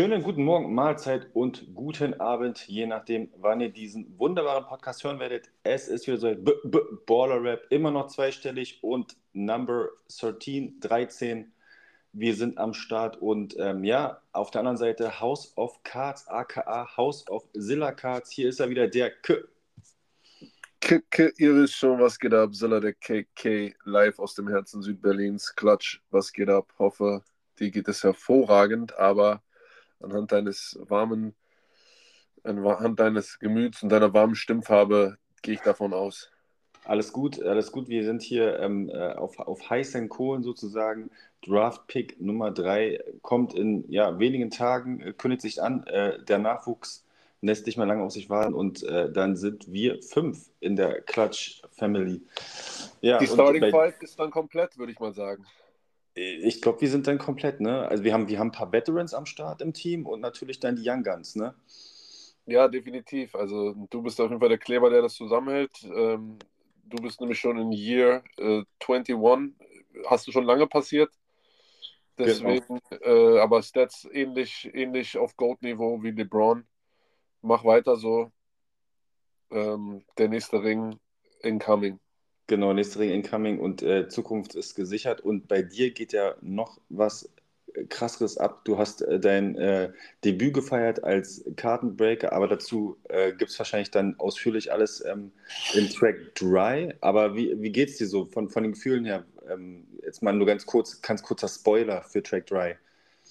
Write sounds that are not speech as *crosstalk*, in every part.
Schönen guten Morgen, Mahlzeit und guten Abend, je nachdem, wann ihr diesen wunderbaren Podcast hören werdet. Es ist wieder so -B Baller Rap, immer noch zweistellig und Number 13, 13. Wir sind am Start und ähm, ja, auf der anderen Seite House of Cards, aka House of Zilla Cards. Hier ist er wieder, der K. K, K ihr wisst schon, was geht ab. Zilla, der KK, live aus dem Herzen Südberlins. Klatsch, was geht ab? Hoffe, dir geht es hervorragend, aber anhand deines warmen, anhand deines Gemüts und deiner warmen Stimmfarbe gehe ich davon aus. Alles gut, alles gut. Wir sind hier ähm, äh, auf, auf heißen Kohlen sozusagen. Draft Pick Nummer 3 kommt in ja, wenigen Tagen, äh, kündigt sich an. Äh, der Nachwuchs lässt nicht mehr lange auf sich warten und äh, dann sind wir fünf in der Clutch Family. Ja, Die Starting Five ist dann komplett, würde ich mal sagen. Ich glaube, wir sind dann komplett, ne? Also wir haben, wir haben ein paar Veterans am Start im Team und natürlich dann die Young Guns, ne? Ja, definitiv. Also du bist auf jeden Fall der Kleber, der das zusammenhält. Ähm, du bist nämlich schon in Year äh, 21. Hast du schon lange passiert. Deswegen, genau. äh, aber Stats ähnlich, ähnlich auf Goat-Niveau wie LeBron. Mach weiter so. Ähm, der nächste Ring incoming. Genau, nächste Ring incoming und äh, Zukunft ist gesichert. Und bei dir geht ja noch was äh, krasseres ab. Du hast äh, dein äh, Debüt gefeiert als Kartenbreaker, aber dazu äh, gibt es wahrscheinlich dann ausführlich alles ähm, im Track Dry. Aber wie, wie es dir so von, von den Gefühlen her? Ähm, jetzt mal nur ganz kurz, ganz kurzer Spoiler für Track Dry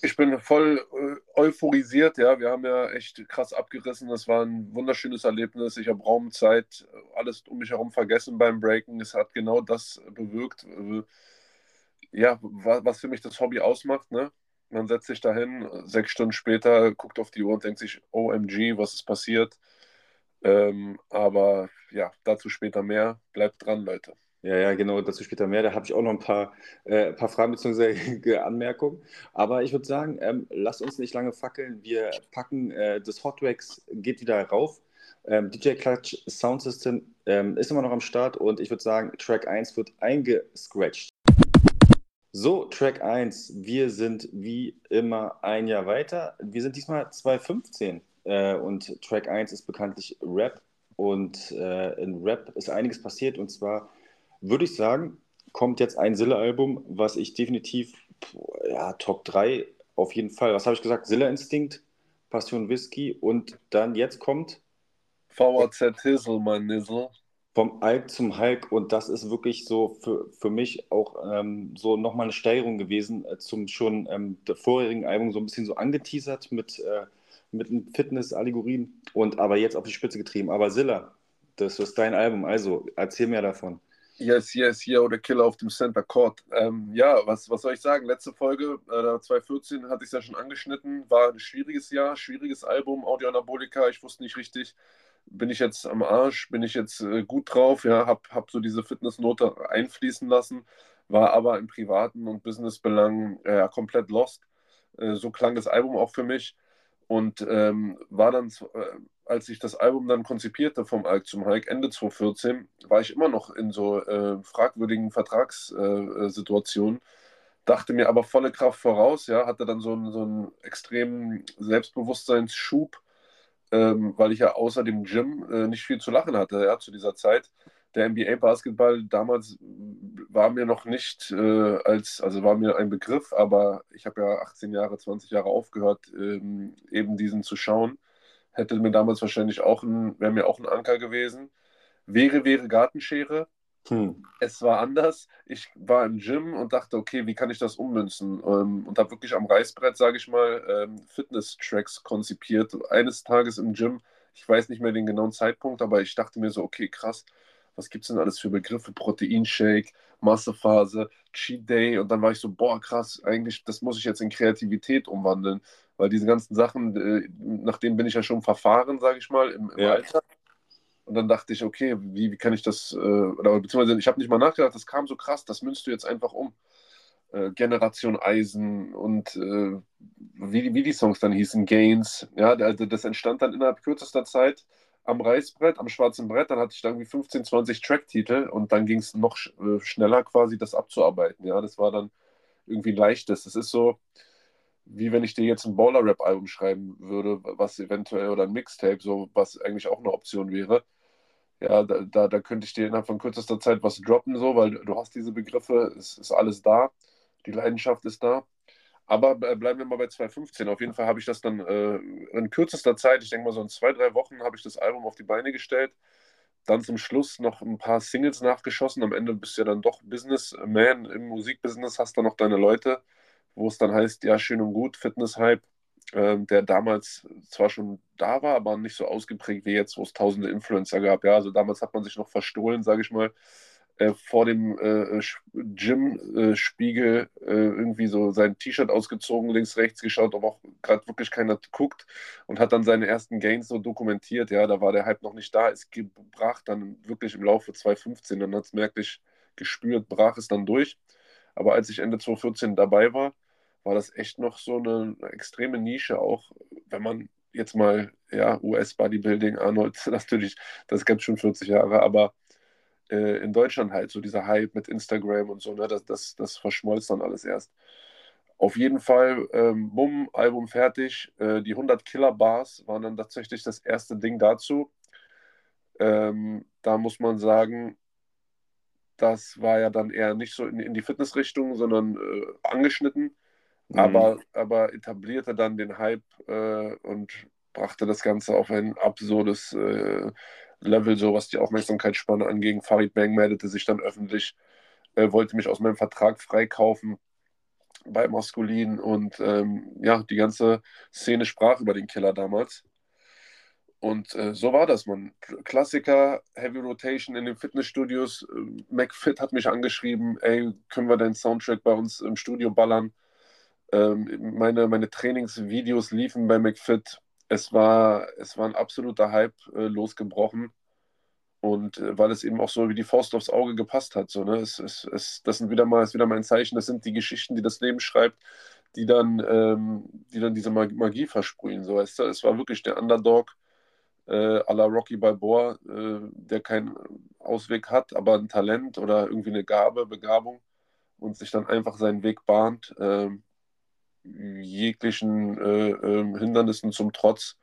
ich bin voll äh, euphorisiert, ja. Wir haben ja echt krass abgerissen. Das war ein wunderschönes Erlebnis. Ich habe Raum, Zeit, alles um mich herum vergessen beim Breaken. Es hat genau das bewirkt, äh, ja, was für mich das Hobby ausmacht, ne? Man setzt sich dahin, sechs Stunden später, guckt auf die Uhr und denkt sich, OMG, was ist passiert? Ähm, aber ja, dazu später mehr. Bleibt dran, Leute. Ja, ja, genau, dazu später mehr. Da habe ich auch noch ein paar, äh, paar Fragen bzw. *laughs* Anmerkungen. Aber ich würde sagen, ähm, lasst uns nicht lange fackeln. Wir packen äh, das Hot Wax, geht wieder rauf. Ähm, DJ Clutch Sound System ähm, ist immer noch am Start und ich würde sagen, Track 1 wird eingescratcht. So, Track 1, wir sind wie immer ein Jahr weiter. Wir sind diesmal 2015 äh, und Track 1 ist bekanntlich Rap und äh, in Rap ist einiges passiert und zwar würde ich sagen, kommt jetzt ein Sille-Album, was ich definitiv, ja, Top 3 auf jeden Fall. Was habe ich gesagt? Sille-Instinkt, Passion Whisky und dann jetzt kommt. VAZ Hizzle, mein Nizzle. Vom Alk zum Hulk und das ist wirklich so für, für mich auch ähm, so nochmal eine Steigerung gewesen äh, zum schon ähm, der vorherigen Album, so ein bisschen so angeteasert mit, äh, mit Fitness-Allegorien und aber jetzt auf die Spitze getrieben. Aber Silla, das ist dein Album, also erzähl mir davon. Yes, yes, hier oder Killer auf dem Center Court. Ähm, ja, was, was soll ich sagen? Letzte Folge, äh, 2014, hatte ich es ja schon angeschnitten. War ein schwieriges Jahr, schwieriges Album, Audio Anabolika. Ich wusste nicht richtig, bin ich jetzt am Arsch, bin ich jetzt äh, gut drauf? Ja, hab, hab so diese Fitnessnote einfließen lassen, war aber im privaten und Businessbelangen äh, komplett lost. Äh, so klang das Album auch für mich und ähm, war dann äh, als ich das Album dann konzipierte vom Alk zum Hulk Ende 2014, war ich immer noch in so äh, fragwürdigen Vertragssituationen, äh, dachte mir aber volle Kraft voraus, ja, hatte dann so einen, so einen extremen Selbstbewusstseinsschub, ähm, weil ich ja außer dem Gym äh, nicht viel zu lachen hatte, ja, zu dieser Zeit. Der NBA-Basketball damals war mir noch nicht äh, als, also war mir ein Begriff, aber ich habe ja 18 Jahre, 20 Jahre aufgehört, ähm, eben diesen zu schauen hätte mir damals wahrscheinlich auch ein, wäre mir auch ein Anker gewesen. Wäre, wäre Gartenschere. Hm. Es war anders. Ich war im Gym und dachte, okay, wie kann ich das ummünzen? Ähm, und habe wirklich am Reißbrett, sage ich mal, ähm, Fitness-Tracks konzipiert. Eines Tages im Gym, ich weiß nicht mehr den genauen Zeitpunkt, aber ich dachte mir so, okay, krass, was gibt es denn alles für Begriffe? Proteinshake, Massephase, Cheat Day. Und dann war ich so, boah, krass, eigentlich, das muss ich jetzt in Kreativität umwandeln weil diese ganzen Sachen, äh, nach denen bin ich ja schon verfahren, sage ich mal, im, im ja. Alltag. Und dann dachte ich, okay, wie, wie kann ich das, äh, oder beziehungsweise ich habe nicht mal nachgedacht, das kam so krass, das münzt du jetzt einfach um. Äh, Generation Eisen und äh, wie, wie die Songs dann hießen, Gains. Ja, also das entstand dann innerhalb kürzester Zeit am Reißbrett, am schwarzen Brett. Dann hatte ich da irgendwie 15, 20 Tracktitel und dann ging es noch sch schneller quasi, das abzuarbeiten. Ja, das war dann irgendwie ein leichtes. Das ist so, wie wenn ich dir jetzt ein Baller-Rap-Album schreiben würde, was eventuell oder ein Mixtape, so was eigentlich auch eine Option wäre. Ja, da, da, da könnte ich dir innerhalb von kürzester Zeit was droppen, so, weil du hast diese Begriffe, es ist alles da, die Leidenschaft ist da. Aber bleiben wir mal bei 2015. Auf jeden Fall habe ich das dann äh, in kürzester Zeit, ich denke mal so in zwei, drei Wochen, habe ich das Album auf die Beine gestellt. Dann zum Schluss noch ein paar Singles nachgeschossen. Am Ende bist du ja dann doch Businessman im Musikbusiness, hast dann noch deine Leute wo es dann heißt, ja, schön und gut, Fitness-Hype, äh, der damals zwar schon da war, aber nicht so ausgeprägt wie jetzt, wo es tausende Influencer gab. Ja, also damals hat man sich noch verstohlen, sage ich mal, äh, vor dem äh, Gym-Spiegel äh, irgendwie so sein T-Shirt ausgezogen, links, rechts geschaut, ob auch gerade wirklich keiner guckt und hat dann seine ersten Gains so dokumentiert. Ja, da war der Hype noch nicht da. Es brach dann wirklich im Laufe 2015, dann hat es merklich gespürt, brach es dann durch. Aber als ich Ende 2014 dabei war, war das echt noch so eine, extreme Nische, auch wenn man jetzt mal, ja, US-Bodybuilding, Arnold, *laughs* natürlich, das gibt schon 40 Jahre, aber äh, in Deutschland halt so dieser Hype mit Instagram und so, ne, das, das, das verschmolz dann alles erst. Auf jeden Fall, ähm, bumm, Album fertig. Äh, die 100 Killer Bars waren dann tatsächlich das erste Ding dazu. Ähm, da muss man sagen, das war ja dann eher nicht so in, in die Fitnessrichtung, sondern äh, angeschnitten, mhm. aber, aber etablierte dann den Hype äh, und brachte das Ganze auf ein absurdes äh, Level, so was die Aufmerksamkeitsspanne anging. Farid Bang meldete sich dann öffentlich, äh, wollte mich aus meinem Vertrag freikaufen bei Maskulin und ähm, ja, die ganze Szene sprach über den Killer damals. Und äh, so war das, man. Klassiker, Heavy Rotation in den Fitnessstudios. Äh, McFit hat mich angeschrieben, ey, können wir deinen Soundtrack bei uns im Studio ballern? Ähm, meine, meine Trainingsvideos liefen bei McFit. Es war, es war ein absoluter Hype äh, losgebrochen. Und äh, weil es eben auch so wie die Faust aufs Auge gepasst hat. So, ne? es, es, es, das sind wieder mal, ist wieder mal ein Zeichen, das sind die Geschichten, die das Leben schreibt, die dann, ähm, die dann diese Magie versprühen. So, es, es war wirklich der Underdog äh, à la Rocky Balboa, äh, der keinen Ausweg hat, aber ein Talent oder irgendwie eine Gabe, Begabung und sich dann einfach seinen Weg bahnt, äh, jeglichen äh, ähm, Hindernissen zum Trotz.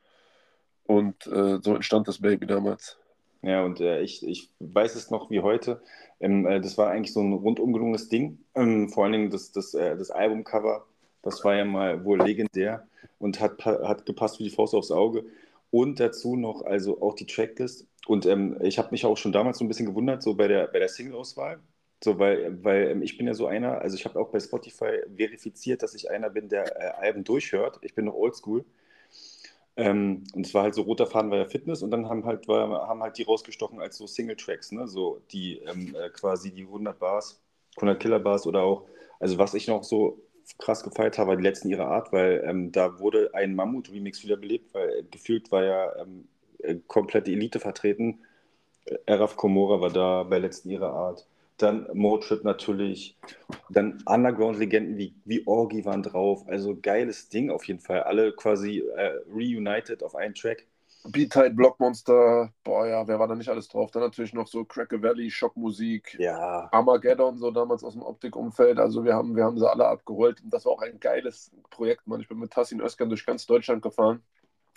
Und äh, so entstand das Baby damals. Ja, und äh, ich, ich weiß es noch wie heute. Ähm, das war eigentlich so ein rundum gelungenes Ding. Ähm, vor allen Dingen das, das, das Albumcover, das war ja mal wohl legendär und hat, hat gepasst wie die Faust aufs Auge. Und dazu noch also auch die Tracklist. Und ähm, ich habe mich auch schon damals so ein bisschen gewundert, so bei der, bei der Single-Auswahl. So, weil, weil ähm, ich bin ja so einer, also ich habe auch bei Spotify verifiziert, dass ich einer bin, der äh, Alben durchhört. Ich bin noch oldschool. Ähm, und es war halt so, roter Faden war ja Fitness und dann haben halt, war, haben halt die rausgestochen als so Single-Tracks, ne? So die ähm, äh, quasi die 100 Bars, 100 Killer Bars oder auch, also was ich noch so krass gefeiert habe, die letzten ihrer Art, weil ähm, da wurde ein Mammut-Remix wiederbelebt, weil äh, gefühlt war ja ähm, äh, komplette Elite vertreten. Äh, Eraf Komora war da bei letzten ihrer Art. Dann Motrip natürlich. Dann Underground-Legenden wie, wie Orgi waren drauf. Also geiles Ding auf jeden Fall. Alle quasi äh, reunited auf einen Track. B-Tide, Blockmonster, boah ja, wer war da nicht alles drauf? Dann natürlich noch so Cracker Valley, Schockmusik, ja. Armageddon, so damals aus dem Optikumfeld. Also wir haben, wir haben sie alle abgeholt. Und das war auch ein geiles Projekt, Mann. Ich bin mit Tassin Özkan durch ganz Deutschland gefahren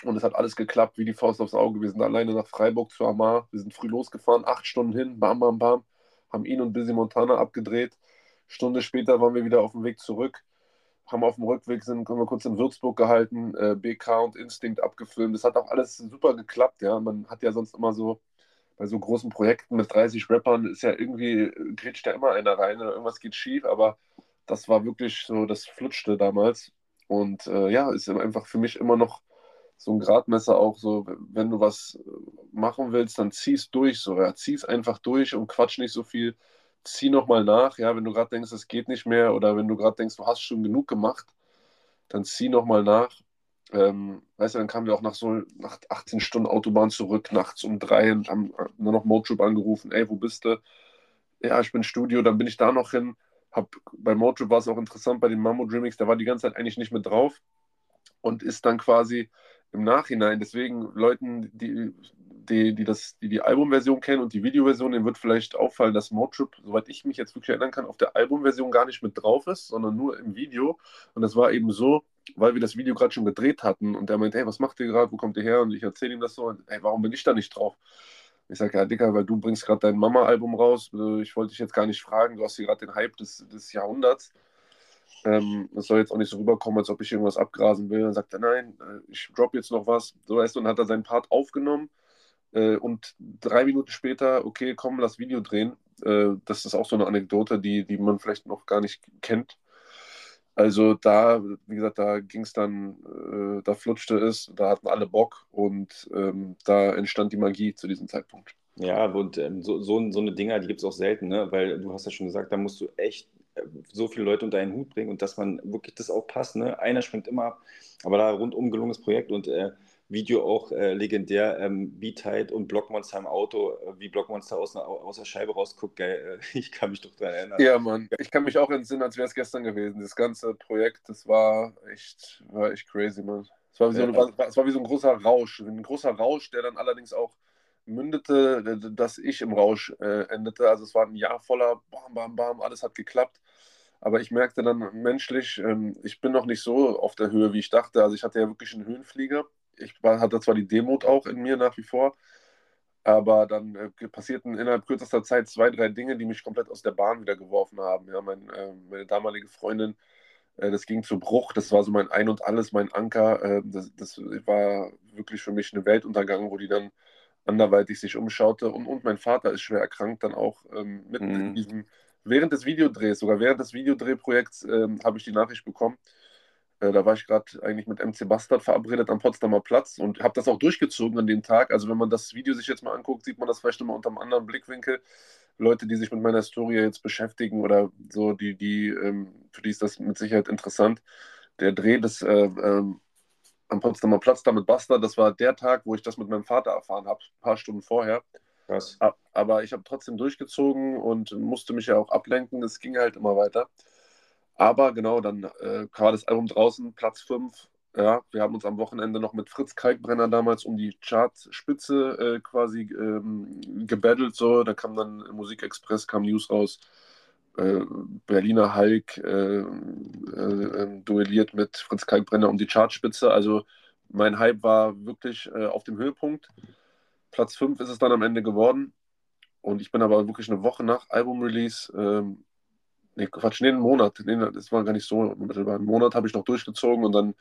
und es hat alles geklappt, wie die Faust aufs Auge. Wir sind alleine nach Freiburg zu Amar. Wir sind früh losgefahren, acht Stunden hin, bam, bam, bam, haben ihn und Busy Montana abgedreht. Stunde später waren wir wieder auf dem Weg zurück haben auf dem Rückweg sind, haben wir kurz in Würzburg gehalten, äh, BK und Instinct abgefilmt. Das hat auch alles super geklappt, ja. Man hat ja sonst immer so, bei so großen Projekten mit 30 Rappern ist ja irgendwie, grätscht da immer einer rein oder irgendwas geht schief, aber das war wirklich so, das flutschte damals. Und äh, ja, ist einfach für mich immer noch so ein Gradmesser auch so, wenn du was machen willst, dann ziehst durch, so, ja, zieh's einfach durch und quatsch nicht so viel zieh nochmal nach, ja, wenn du gerade denkst, es geht nicht mehr oder wenn du gerade denkst, du hast schon genug gemacht, dann zieh nochmal nach. Ähm, weißt du, dann kamen wir auch nach so nach 18 Stunden Autobahn zurück, nachts um drei und haben nur noch Motrip angerufen, ey, wo bist du? Ja, ich bin Studio, dann bin ich da noch hin. Hab, bei Motrip war es auch interessant, bei den Mammo Dreamix, da war die ganze Zeit eigentlich nicht mit drauf und ist dann quasi im Nachhinein, deswegen Leuten, die die, die, das, die die Albumversion kennen und die Videoversion, denen wird vielleicht auffallen, dass Motrip, soweit ich mich jetzt wirklich erinnern kann, auf der Albumversion gar nicht mit drauf ist, sondern nur im Video. Und das war eben so, weil wir das Video gerade schon gedreht hatten und der meint, hey, was macht ihr gerade, wo kommt ihr her? Und ich erzähle ihm das so, und, hey, warum bin ich da nicht drauf? Ich sage, ja, Dicker, weil du bringst gerade dein Mama-Album raus. Äh, ich wollte dich jetzt gar nicht fragen, du hast hier gerade den Hype des, des Jahrhunderts. Ähm, das soll jetzt auch nicht so rüberkommen, als ob ich irgendwas abgrasen will. Dann sagt er, nein, äh, ich drop jetzt noch was. So weißt du, und hat er seinen Part aufgenommen. Äh, und drei Minuten später, okay, komm, lass Video drehen. Äh, das ist auch so eine Anekdote, die, die man vielleicht noch gar nicht kennt. Also da, wie gesagt, da ging es dann, äh, da flutschte es, da hatten alle Bock und ähm, da entstand die Magie zu diesem Zeitpunkt. Ja, und ähm, so, so, so eine Dinger, die gibt es auch selten, ne? weil du hast ja schon gesagt, da musst du echt äh, so viele Leute unter einen Hut bringen und dass man wirklich das auch passt. Ne? Einer springt immer ab, aber da rundum gelungenes Projekt und äh, Video auch äh, legendär, ähm, B-Tight und Blockmonster im Auto, äh, wie Blockmonster aus, aus der Scheibe rausguckt, geil, äh, *laughs* ich kann mich doch daran erinnern. Ja, Mann, ich kann mich auch entsinnen, als wäre es gestern gewesen. Das ganze Projekt, das war echt, war echt crazy, Mann. Es war, wie so, ja. es war wie so ein großer Rausch, ein großer Rausch, der dann allerdings auch mündete, dass ich im Rausch äh, endete. Also es war ein Jahr voller Bam, Bam, Bam, alles hat geklappt. Aber ich merkte dann menschlich, ähm, ich bin noch nicht so auf der Höhe, wie ich dachte. Also ich hatte ja wirklich einen Höhenflieger ich war, hatte zwar die Demut auch in mir nach wie vor, aber dann äh, passierten innerhalb kürzester Zeit zwei, drei Dinge, die mich komplett aus der Bahn wieder geworfen haben. Ja, mein, äh, meine damalige Freundin, äh, das ging zu Bruch, das war so mein Ein und Alles, mein Anker. Äh, das, das, war wirklich für mich eine Weltuntergang, wo die dann anderweitig sich umschaute. Und, und mein Vater ist schwer erkrankt, dann auch ähm, mitten mhm. in diesem, während des Videodrehs, sogar während des Videodrehprojekts, ähm, habe ich die Nachricht bekommen äh, da war ich gerade eigentlich mit MC Bastard verabredet am Potsdamer Platz und habe das auch durchgezogen an dem Tag. Also wenn man das Video sich jetzt mal anguckt, sieht man das vielleicht nochmal unter einem anderen Blickwinkel. Leute, die sich mit meiner Historie jetzt beschäftigen oder so, die, die, ähm, für die ist das mit Sicherheit interessant. Der Dreh des äh, ähm, am Potsdamer Platz da mit Bastard, das war der Tag, wo ich das mit meinem Vater erfahren habe, ein paar Stunden vorher. Krass. Aber ich habe trotzdem durchgezogen und musste mich ja auch ablenken. Es ging halt immer weiter. Aber genau, dann äh, war das Album draußen, Platz 5. Ja, wir haben uns am Wochenende noch mit Fritz Kalkbrenner damals um die Chartspitze äh, quasi ähm, gebettelt. So. Da kam dann Musikexpress, kam News raus. Äh, Berliner Hulk äh, äh, duelliert mit Fritz Kalkbrenner um die Chartspitze. Also mein Hype war wirklich äh, auf dem Höhepunkt. Platz 5 ist es dann am Ende geworden. Und ich bin aber wirklich eine Woche nach Album-Release ähm, nee, Quatsch, nee, einen Monat, nee, das war gar nicht so unmittelbar. Einen Monat habe ich noch durchgezogen und dann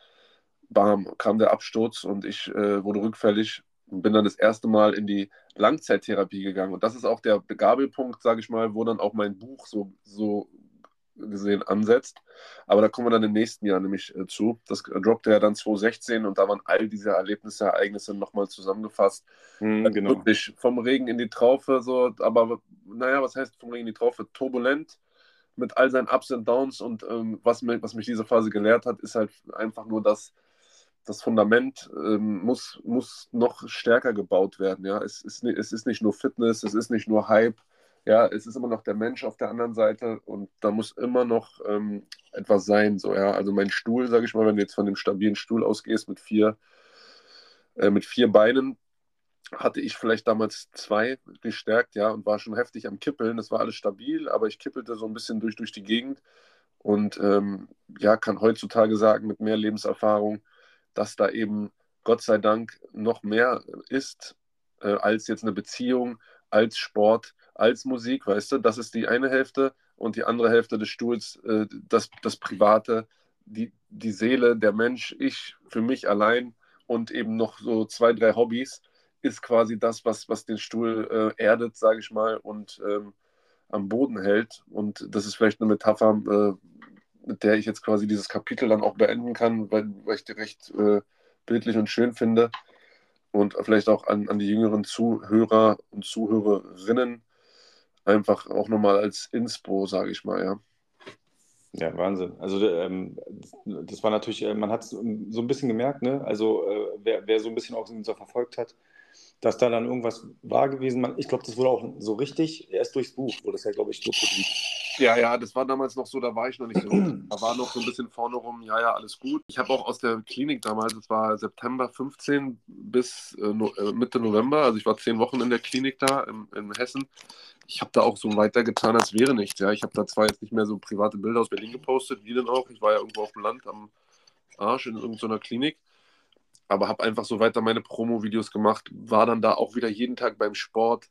bam, kam der Absturz und ich äh, wurde rückfällig und bin dann das erste Mal in die Langzeittherapie gegangen. Und das ist auch der Begabelpunkt, sage ich mal, wo dann auch mein Buch so, so gesehen ansetzt. Aber da kommen wir dann im nächsten Jahr nämlich äh, zu. Das droppte ja dann 2016 und da waren all diese Erlebnisse, Ereignisse nochmal zusammengefasst. Also genau. Wirklich vom Regen in die Traufe, so, aber naja, was heißt vom Regen in die Traufe? Turbulent, mit all seinen Ups und Downs und ähm, was, mich, was mich diese Phase gelehrt hat, ist halt einfach nur, dass das Fundament ähm, muss, muss noch stärker gebaut werden. Ja? Es, ist, es ist nicht nur Fitness, es ist nicht nur Hype, ja, es ist immer noch der Mensch auf der anderen Seite und da muss immer noch ähm, etwas sein. So, ja? Also mein Stuhl, sage ich mal, wenn du jetzt von dem stabilen Stuhl ausgehst mit vier, äh, mit vier Beinen, hatte ich vielleicht damals zwei gestärkt, ja, und war schon heftig am Kippeln. Das war alles stabil, aber ich kippelte so ein bisschen durch, durch die Gegend. Und ähm, ja, kann heutzutage sagen, mit mehr Lebenserfahrung, dass da eben Gott sei Dank noch mehr ist äh, als jetzt eine Beziehung, als Sport, als Musik, weißt du, das ist die eine Hälfte und die andere Hälfte des Stuhls, äh, das, das Private, die, die Seele, der Mensch, ich für mich allein und eben noch so zwei, drei Hobbys ist quasi das, was, was den Stuhl äh, erdet, sage ich mal, und ähm, am Boden hält. Und das ist vielleicht eine Metapher, äh, mit der ich jetzt quasi dieses Kapitel dann auch beenden kann, weil, weil ich die recht äh, bildlich und schön finde. Und vielleicht auch an, an die jüngeren Zuhörer und Zuhörerinnen einfach auch nochmal als Inspo, sage ich mal, ja. Ja, Wahnsinn. Also ähm, das war natürlich, äh, man hat es so ein bisschen gemerkt, ne? Also äh, wer, wer so ein bisschen auch so verfolgt hat, dass da dann irgendwas war gewesen. Ich glaube, das wurde auch so richtig erst durchs Buch, wurde das ja, glaube ich, so publik. Ja, ja, das war damals noch so, da war ich noch nicht so. da war noch so ein bisschen vorne rum, ja, ja, alles gut. Ich habe auch aus der Klinik damals, das war September 15 bis äh, no, äh, Mitte November, also ich war zehn Wochen in der Klinik da in, in Hessen. Ich habe da auch so weitergetan, als wäre nichts. Ja. Ich habe da zwar jetzt nicht mehr so private Bilder aus Berlin gepostet, wie denn auch. Ich war ja irgendwo auf dem Land am Arsch in irgendeiner Klinik. Aber habe einfach so weiter meine Promo-Videos gemacht, war dann da auch wieder jeden Tag beim Sport.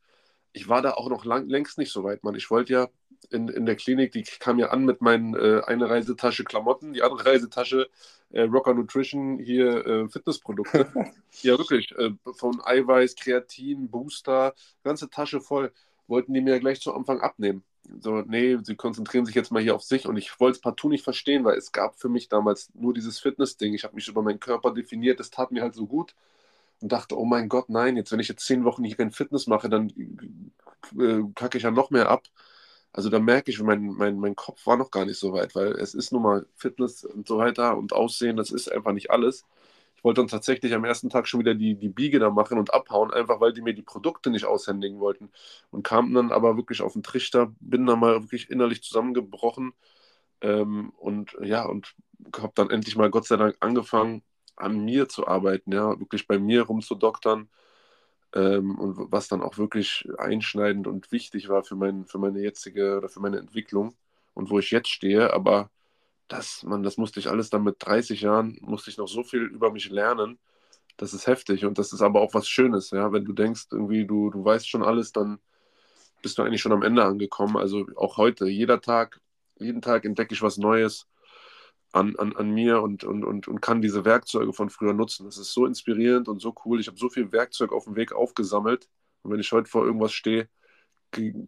Ich war da auch noch lang, längst nicht so weit, Mann. Ich wollte ja in, in der Klinik, die kam ja an mit meinen äh, eine Reisetasche Klamotten, die andere Reisetasche äh, Rocker Nutrition, hier äh, Fitnessprodukte. *laughs* ja, wirklich. Äh, von Eiweiß, Kreatin, Booster, ganze Tasche voll. Wollten die mir gleich zu Anfang abnehmen. So, nee, sie konzentrieren sich jetzt mal hier auf sich und ich wollte es partout nicht verstehen, weil es gab für mich damals nur dieses Fitness-Ding. Ich habe mich über meinen Körper definiert, das tat mir halt so gut und dachte, oh mein Gott, nein, jetzt wenn ich jetzt zehn Wochen hier kein Fitness mache, dann äh, kacke ich ja noch mehr ab. Also da merke ich, mein, mein, mein Kopf war noch gar nicht so weit, weil es ist nun mal Fitness und so weiter und Aussehen, das ist einfach nicht alles. Ich wollte dann tatsächlich am ersten Tag schon wieder die, die Biege da machen und abhauen, einfach weil die mir die Produkte nicht aushändigen wollten. Und kamen dann aber wirklich auf den Trichter, bin dann mal wirklich innerlich zusammengebrochen ähm, und ja, und habe dann endlich mal Gott sei Dank angefangen, an mir zu arbeiten, ja, wirklich bei mir rumzudoktern ähm, und was dann auch wirklich einschneidend und wichtig war für, mein, für meine jetzige oder für meine Entwicklung und wo ich jetzt stehe. Aber das, man, das musste ich alles dann mit 30 Jahren, musste ich noch so viel über mich lernen. Das ist heftig und das ist aber auch was Schönes, ja. Wenn du denkst, irgendwie, du, du weißt schon alles, dann bist du eigentlich schon am Ende angekommen. Also auch heute, jeder Tag, jeden Tag entdecke ich was Neues an, an, an mir und, und, und, und kann diese Werkzeuge von früher nutzen. Das ist so inspirierend und so cool. Ich habe so viel Werkzeug auf dem Weg aufgesammelt. Und wenn ich heute vor irgendwas stehe,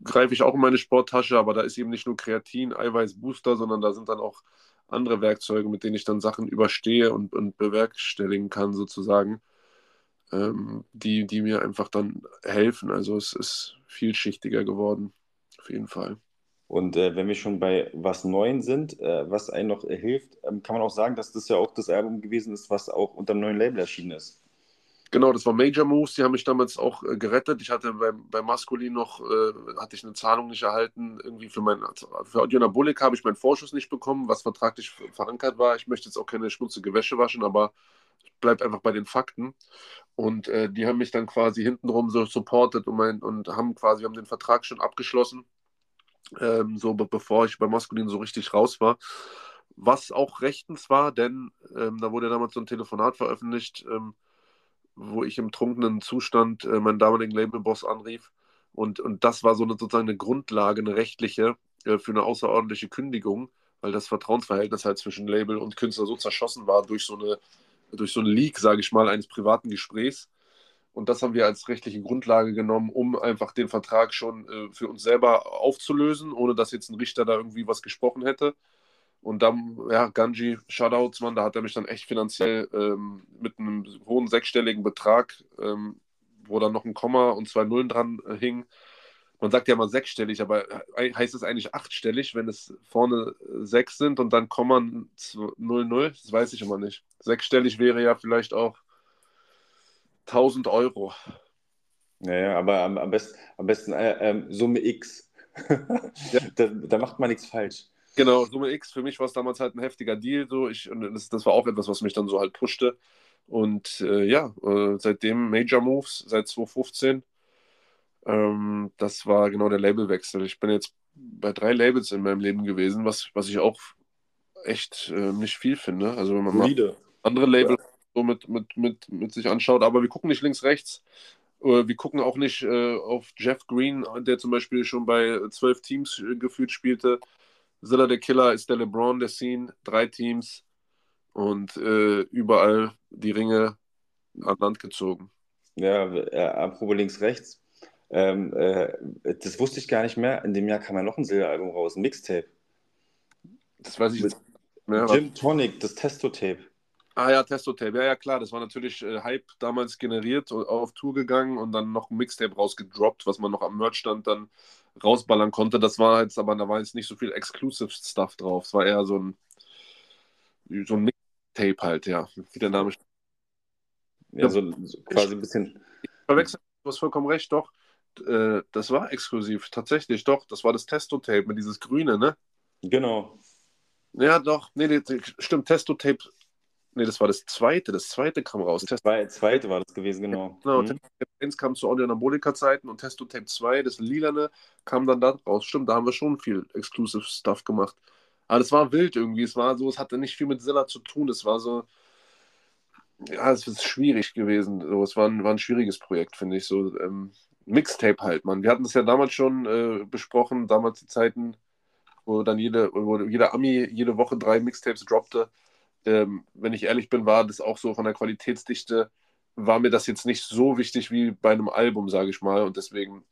greife ich auch in meine Sporttasche, aber da ist eben nicht nur Kreatin, Eiweiß, Booster, sondern da sind dann auch andere Werkzeuge, mit denen ich dann Sachen überstehe und, und bewerkstelligen kann, sozusagen, ähm, die, die mir einfach dann helfen. Also es ist vielschichtiger geworden, auf jeden Fall. Und äh, wenn wir schon bei was Neuen sind, äh, was einem noch hilft, ähm, kann man auch sagen, dass das ja auch das Album gewesen ist, was auch unter einem neuen Label erschienen ist. Genau, das war Major Moves, die haben mich damals auch äh, gerettet. Ich hatte bei, bei Maskulin noch, äh, hatte ich eine Zahlung nicht erhalten, irgendwie für mein, für Audionabolik habe ich meinen Vorschuss nicht bekommen, was vertraglich verankert war. Ich möchte jetzt auch keine schmutzige Wäsche waschen, aber ich bleibe einfach bei den Fakten. Und äh, die haben mich dann quasi hintenrum so supportet und, mein, und haben quasi, haben den Vertrag schon abgeschlossen ähm, so be bevor ich bei Maskulin so richtig raus war. Was auch rechtens war, denn ähm, da wurde damals so ein Telefonat veröffentlicht, ähm, wo ich im trunkenen Zustand äh, meinen damaligen Labelboss anrief. Und, und das war so eine, sozusagen eine Grundlage, eine rechtliche äh, für eine außerordentliche Kündigung, weil das Vertrauensverhältnis halt zwischen Label und Künstler so zerschossen war durch so eine durch so einen Leak, sage ich mal, eines privaten Gesprächs. Und das haben wir als rechtliche Grundlage genommen, um einfach den Vertrag schon äh, für uns selber aufzulösen, ohne dass jetzt ein Richter da irgendwie was gesprochen hätte. Und dann, ja, Ganji, Shoutouts, Mann, da hat er mich dann echt finanziell ähm, mit einem hohen sechsstelligen Betrag, ähm, wo dann noch ein Komma und zwei Nullen dran äh, hing. Man sagt ja mal sechsstellig, aber äh, heißt es eigentlich achtstellig, wenn es vorne äh, sechs sind und dann Komma 00? Das weiß ich immer nicht. Sechsstellig wäre ja vielleicht auch 1000 Euro. Naja, aber am, am besten, am besten äh, äh, Summe X. *laughs* ja. da, da, macht man nichts falsch. Genau, Summe X, für mich war es damals halt ein heftiger Deal. So. Ich, und das, das war auch etwas, was mich dann so halt pushte. Und äh, ja, äh, seitdem Major Moves, seit 2015. Ähm, das war genau der Labelwechsel. Ich bin jetzt bei drei Labels in meinem Leben gewesen, was, was ich auch echt äh, nicht viel finde. Also wenn man mal andere Labels ja so mit, mit, mit, mit sich anschaut. Aber wir gucken nicht links, rechts. Wir gucken auch nicht äh, auf Jeff Green, der zum Beispiel schon bei zwölf Teams äh, gefühlt spielte. Zilla der Killer ist der LeBron der Scene, drei Teams und äh, überall die Ringe an Land gezogen. Ja, äh, apropos links, rechts. Ähm, äh, das wusste ich gar nicht mehr. In dem Jahr kam ja noch ein Silberalbum raus, ein Mixtape. Das weiß ich jetzt. Mehr, Jim Tonic, das Testo-Tape. Ah ja, Testotape. Ja, ja, klar. Das war natürlich äh, Hype damals generiert, auf Tour gegangen und dann noch ein Mixtape rausgedroppt, was man noch am Merchstand dann rausballern konnte. Das war jetzt, aber da war jetzt nicht so viel Exclusive Stuff drauf. Es war eher so ein, so ein Mixtape halt, ja. Wie der Name Ja, so, so quasi ein bisschen. Ich verwechsel, du hast vollkommen recht, doch. Äh, das war exklusiv, tatsächlich, doch. Das war das Testo-Tape mit dieses Grüne, ne? Genau. Ja, doch. Nee, nee stimmt. Testo-Tape Nee, das war das zweite. Das zweite kam raus. Das Zwei, zweite war das gewesen, genau. Genau, mhm. Testotape 1 kam zu Audioanabolika-Zeiten und Testotape 2, das lilane, kam dann da raus. Stimmt, da haben wir schon viel Exclusive Stuff gemacht. Aber das war wild irgendwie. Es war so, es hatte nicht viel mit Zilla zu tun. Es war so, ja, es ist schwierig gewesen. So, es war ein, war ein schwieriges Projekt, finde ich. So ähm, Mixtape halt, man. Wir hatten es ja damals schon äh, besprochen, damals die Zeiten, wo dann jede, wo jeder Ami jede Woche drei Mixtapes droppte. Ähm, wenn ich ehrlich bin, war das auch so von der Qualitätsdichte, war mir das jetzt nicht so wichtig wie bei einem Album, sage ich mal. Und deswegen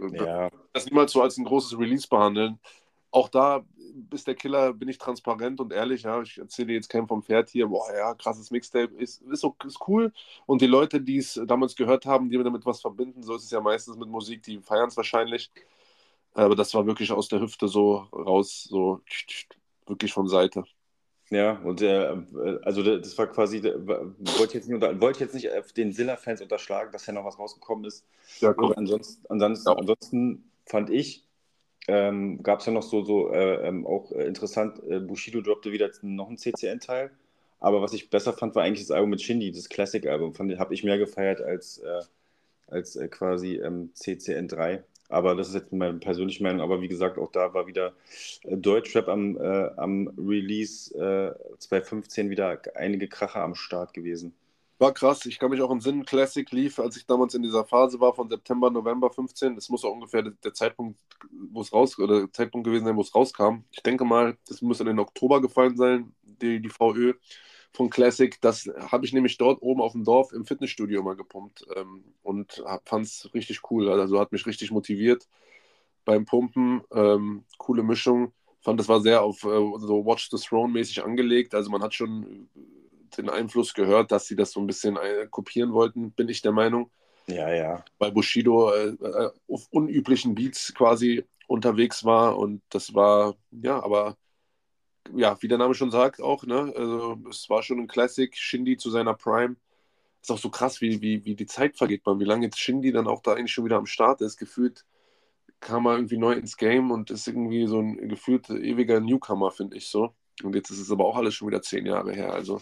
äh, ja. das niemals so als ein großes Release behandeln. Auch da ist der Killer, bin ich transparent und ehrlich. Ja, ich erzähle jetzt keinem vom Pferd hier, boah, ja, krasses Mixtape, ist, ist, ist cool. Und die Leute, die es damals gehört haben, die damit was verbinden, so ist es ja meistens mit Musik, die feiern es wahrscheinlich. Aber das war wirklich aus der Hüfte so raus, so wirklich von Seite. Ja, und äh, also das war quasi, wollte jetzt nicht, unter, wollte jetzt nicht den Silla-Fans unterschlagen, dass ja noch was rausgekommen ist. Ja, cool. ansonsten, ansonsten, ja. ansonsten fand ich, ähm, gab es ja noch so, so äh, ähm, auch äh, interessant, äh, Bushido droppte wieder noch einen CCN-Teil. Aber was ich besser fand, war eigentlich das Album mit Shindy, das Classic-Album. Habe ich mehr gefeiert als, äh, als äh, quasi ähm, CCN 3. Aber das ist jetzt meine persönliche Meinung. Aber wie gesagt, auch da war wieder äh, Deutschrap am, äh, am Release äh, 2015 wieder einige Kracher am Start gewesen. War krass. Ich kann mich auch in Sinn Classic lief, als ich damals in dieser Phase war von September, November 15. Das muss auch ungefähr der Zeitpunkt, wo es raus oder der Zeitpunkt gewesen sein, wo es rauskam. Ich denke mal, das muss in Oktober gefallen sein, die, die VÖ von Classic. Das habe ich nämlich dort oben auf dem Dorf im Fitnessstudio mal gepumpt ähm, und fand es richtig cool. Also hat mich richtig motiviert beim Pumpen. Ähm, coole Mischung. Fand, das war sehr auf äh, so Watch the Throne mäßig angelegt. Also man hat schon den Einfluss gehört, dass sie das so ein bisschen äh, kopieren wollten, bin ich der Meinung. Ja, ja. Weil Bushido äh, äh, auf unüblichen Beats quasi unterwegs war und das war, ja, aber ja, wie der Name schon sagt, auch, ne? Also es war schon ein Classic, Shindy zu seiner Prime. Ist auch so krass, wie, wie, wie die Zeit vergeht, man, wie lange jetzt Shindy dann auch da eigentlich schon wieder am Start ist. Gefühlt kam er irgendwie neu ins Game und ist irgendwie so ein gefühlt ewiger Newcomer, finde ich so. Und jetzt ist es aber auch alles schon wieder zehn Jahre her. Also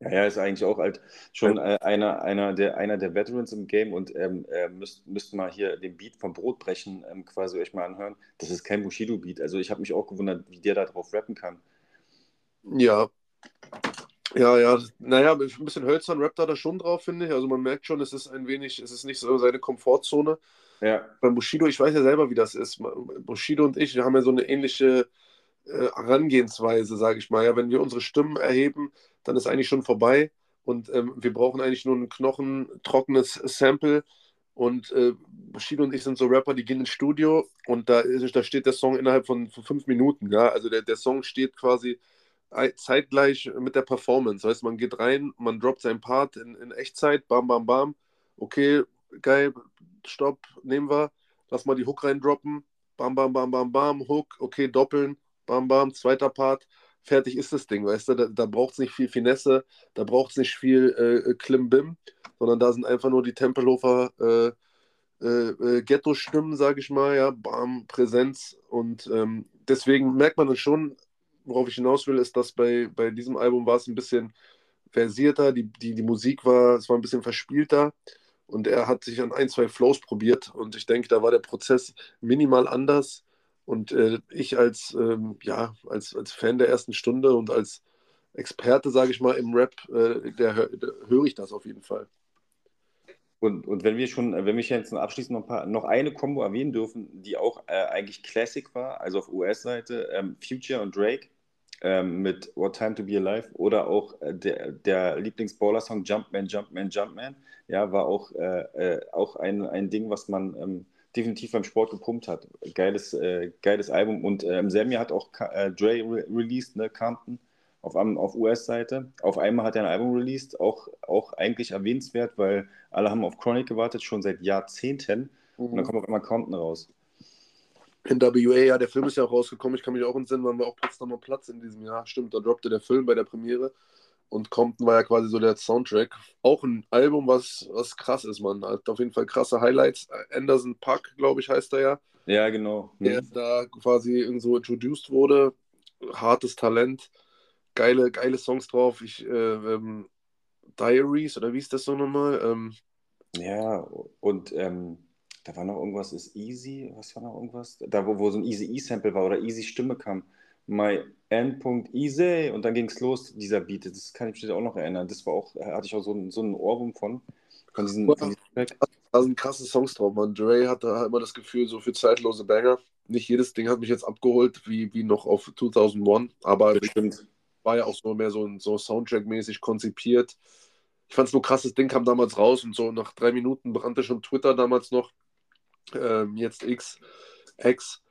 ja, er ist eigentlich auch halt schon äh, einer, einer, der, einer der Veterans im Game und ähm, äh, müsst, müsst mal hier den Beat vom Brotbrechen ähm, quasi euch mal anhören. Das ist kein Bushido-Beat. Also ich habe mich auch gewundert, wie der da drauf rappen kann. Ja. Ja, ja, naja, ein bisschen hölzern rappt er da schon drauf, finde ich. Also man merkt schon, es ist ein wenig, es ist nicht so seine Komfortzone. Ja. Beim Bushido, ich weiß ja selber, wie das ist. Bushido und ich, wir haben ja so eine ähnliche äh, Herangehensweise, sage ich mal. Ja, wenn wir unsere Stimmen erheben, dann ist eigentlich schon vorbei und ähm, wir brauchen eigentlich nur ein knochentrockenes Sample. Und äh, Bushido und ich sind so Rapper, die gehen ins Studio und da, ist, da steht der Song innerhalb von, von fünf Minuten. Ja? Also der, der Song steht quasi zeitgleich mit der Performance. Heißt, man geht rein, man droppt seinen Part in, in Echtzeit, bam, bam, bam. Okay, geil, stopp, nehmen wir. Lass mal die Hook reindroppen. Bam, bam, bam, bam, bam, Hook, okay, doppeln bam, bam, zweiter Part, fertig ist das Ding, weißt du? Da, da braucht es nicht viel Finesse, da braucht es nicht viel äh, Klimbim, sondern da sind einfach nur die Tempelhofer äh, äh, äh, Ghetto-Stimmen, sage ich mal, ja, bam, Präsenz und ähm, deswegen merkt man das schon, worauf ich hinaus will, ist, dass bei, bei diesem Album war es ein bisschen versierter, die, die, die Musik war, es war ein bisschen verspielter und er hat sich an ein, zwei Flows probiert und ich denke, da war der Prozess minimal anders und äh, ich als, ähm, ja, als, als Fan der ersten Stunde und als Experte, sage ich mal, im Rap, äh, der, der höre ich das auf jeden Fall. Und, und wenn wir schon, wenn wir jetzt abschließend noch, ein paar, noch eine Combo erwähnen dürfen, die auch äh, eigentlich Classic war, also auf US-Seite, ähm, Future und Drake ähm, mit What Time to Be Alive oder auch äh, der, der Lieblings-Baller-Song Jumpman, Jumpman, Jumpman, ja, war auch, äh, äh, auch ein, ein Ding, was man ähm, definitiv beim Sport gepumpt hat. Geiles, äh, geiles Album. Und äh, im selben Jahr hat auch äh, Dre re released, ne, Compton, auf, auf US-Seite. Auf einmal hat er ein Album released, auch, auch eigentlich erwähnenswert, weil alle haben auf Chronic gewartet, schon seit Jahrzehnten. Mhm. Und dann kommt auf einmal Compton raus. NWA, ja, der Film ist ja auch rausgekommen. Ich kann mich auch entsinnen, waren wir auch Potsdamer Platz in diesem Jahr. Stimmt, da droppte der Film bei der Premiere. Und Compton war ja quasi so der Soundtrack. Auch ein Album, was, was krass ist, man. Hat auf jeden Fall krasse Highlights. Anderson Puck, glaube ich, heißt er ja. Ja, genau. Der mhm. da quasi so introduced wurde. Hartes Talent. Geile, geile Songs drauf. Ich, äh, ähm, Diaries, oder wie ist das so nochmal? Ähm, ja, und ähm, da war noch irgendwas, ist Easy, was war noch irgendwas? Da, wo, wo so ein Easy E-Sample war oder Easy Stimme kam My N.Easy und dann ging es los, dieser Beat. Das kann ich mich auch noch erinnern. Das war auch, hatte ich auch so, so einen Ohrwurm von. Von diesen Track. Da sind krasse Songs drauf, man. Dre hatte halt immer das Gefühl, so für zeitlose Banger. Nicht jedes Ding hat mich jetzt abgeholt, wie, wie noch auf 2001, aber Bestimmt. war ja auch so mehr so, so Soundtrack-mäßig konzipiert. Ich fand es nur krasses Ding kam damals raus und so nach drei Minuten brannte schon Twitter damals noch. Ähm, jetzt X, X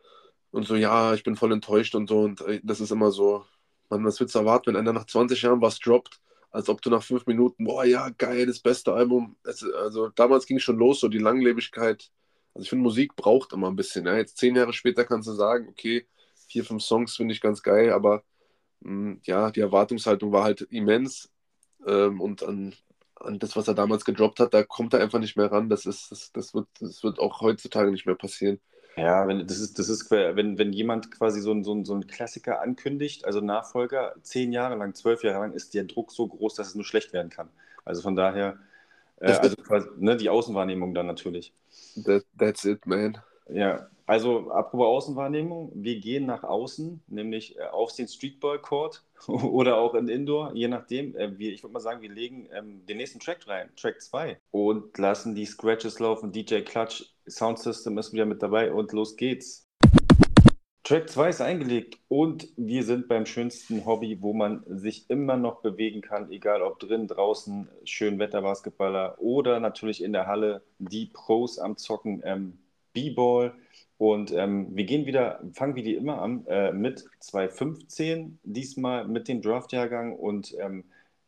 und so, ja, ich bin voll enttäuscht und so. Und äh, das ist immer so, man, was willst du erwarten, wenn einer nach 20 Jahren was droppt, als ob du nach fünf Minuten, boah, ja, geil, das beste Album. Es, also damals ging es schon los, so die Langlebigkeit. Also ich finde, Musik braucht immer ein bisschen. Ja. Jetzt zehn Jahre später kannst du sagen, okay, vier, fünf Songs finde ich ganz geil, aber mh, hm, ja, die Erwartungshaltung war halt immens. Ähm, und an, an das, was er damals gedroppt hat, da kommt er einfach nicht mehr ran. Das, ist, das, das, wird, das wird auch heutzutage nicht mehr passieren. Ja, wenn, das ist, das ist, wenn, wenn jemand quasi so, ein, so, ein, so einen Klassiker ankündigt, also Nachfolger, zehn Jahre lang, zwölf Jahre lang, ist der Druck so groß, dass es nur schlecht werden kann. Also von daher, äh, also quasi, ne, die Außenwahrnehmung dann natürlich. That, that's it, man. Ja, also apropos Außenwahrnehmung, wir gehen nach außen, nämlich äh, auf den Streetball Court *laughs* oder auch in Indoor, je nachdem. Äh, wir, ich würde mal sagen, wir legen ähm, den nächsten Track rein, Track 2, und lassen die Scratches laufen. DJ Clutch, Sound System ist wieder mit dabei und los geht's. Track 2 ist eingelegt und wir sind beim schönsten Hobby, wo man sich immer noch bewegen kann, egal ob drin, draußen, schön Wetterbasketballer oder natürlich in der Halle, die Pros am Zocken. Ähm, B-Ball. Und ähm, wir gehen wieder, fangen wie immer an äh, mit 2015, diesmal mit dem Draftjahrgang. Und ähm,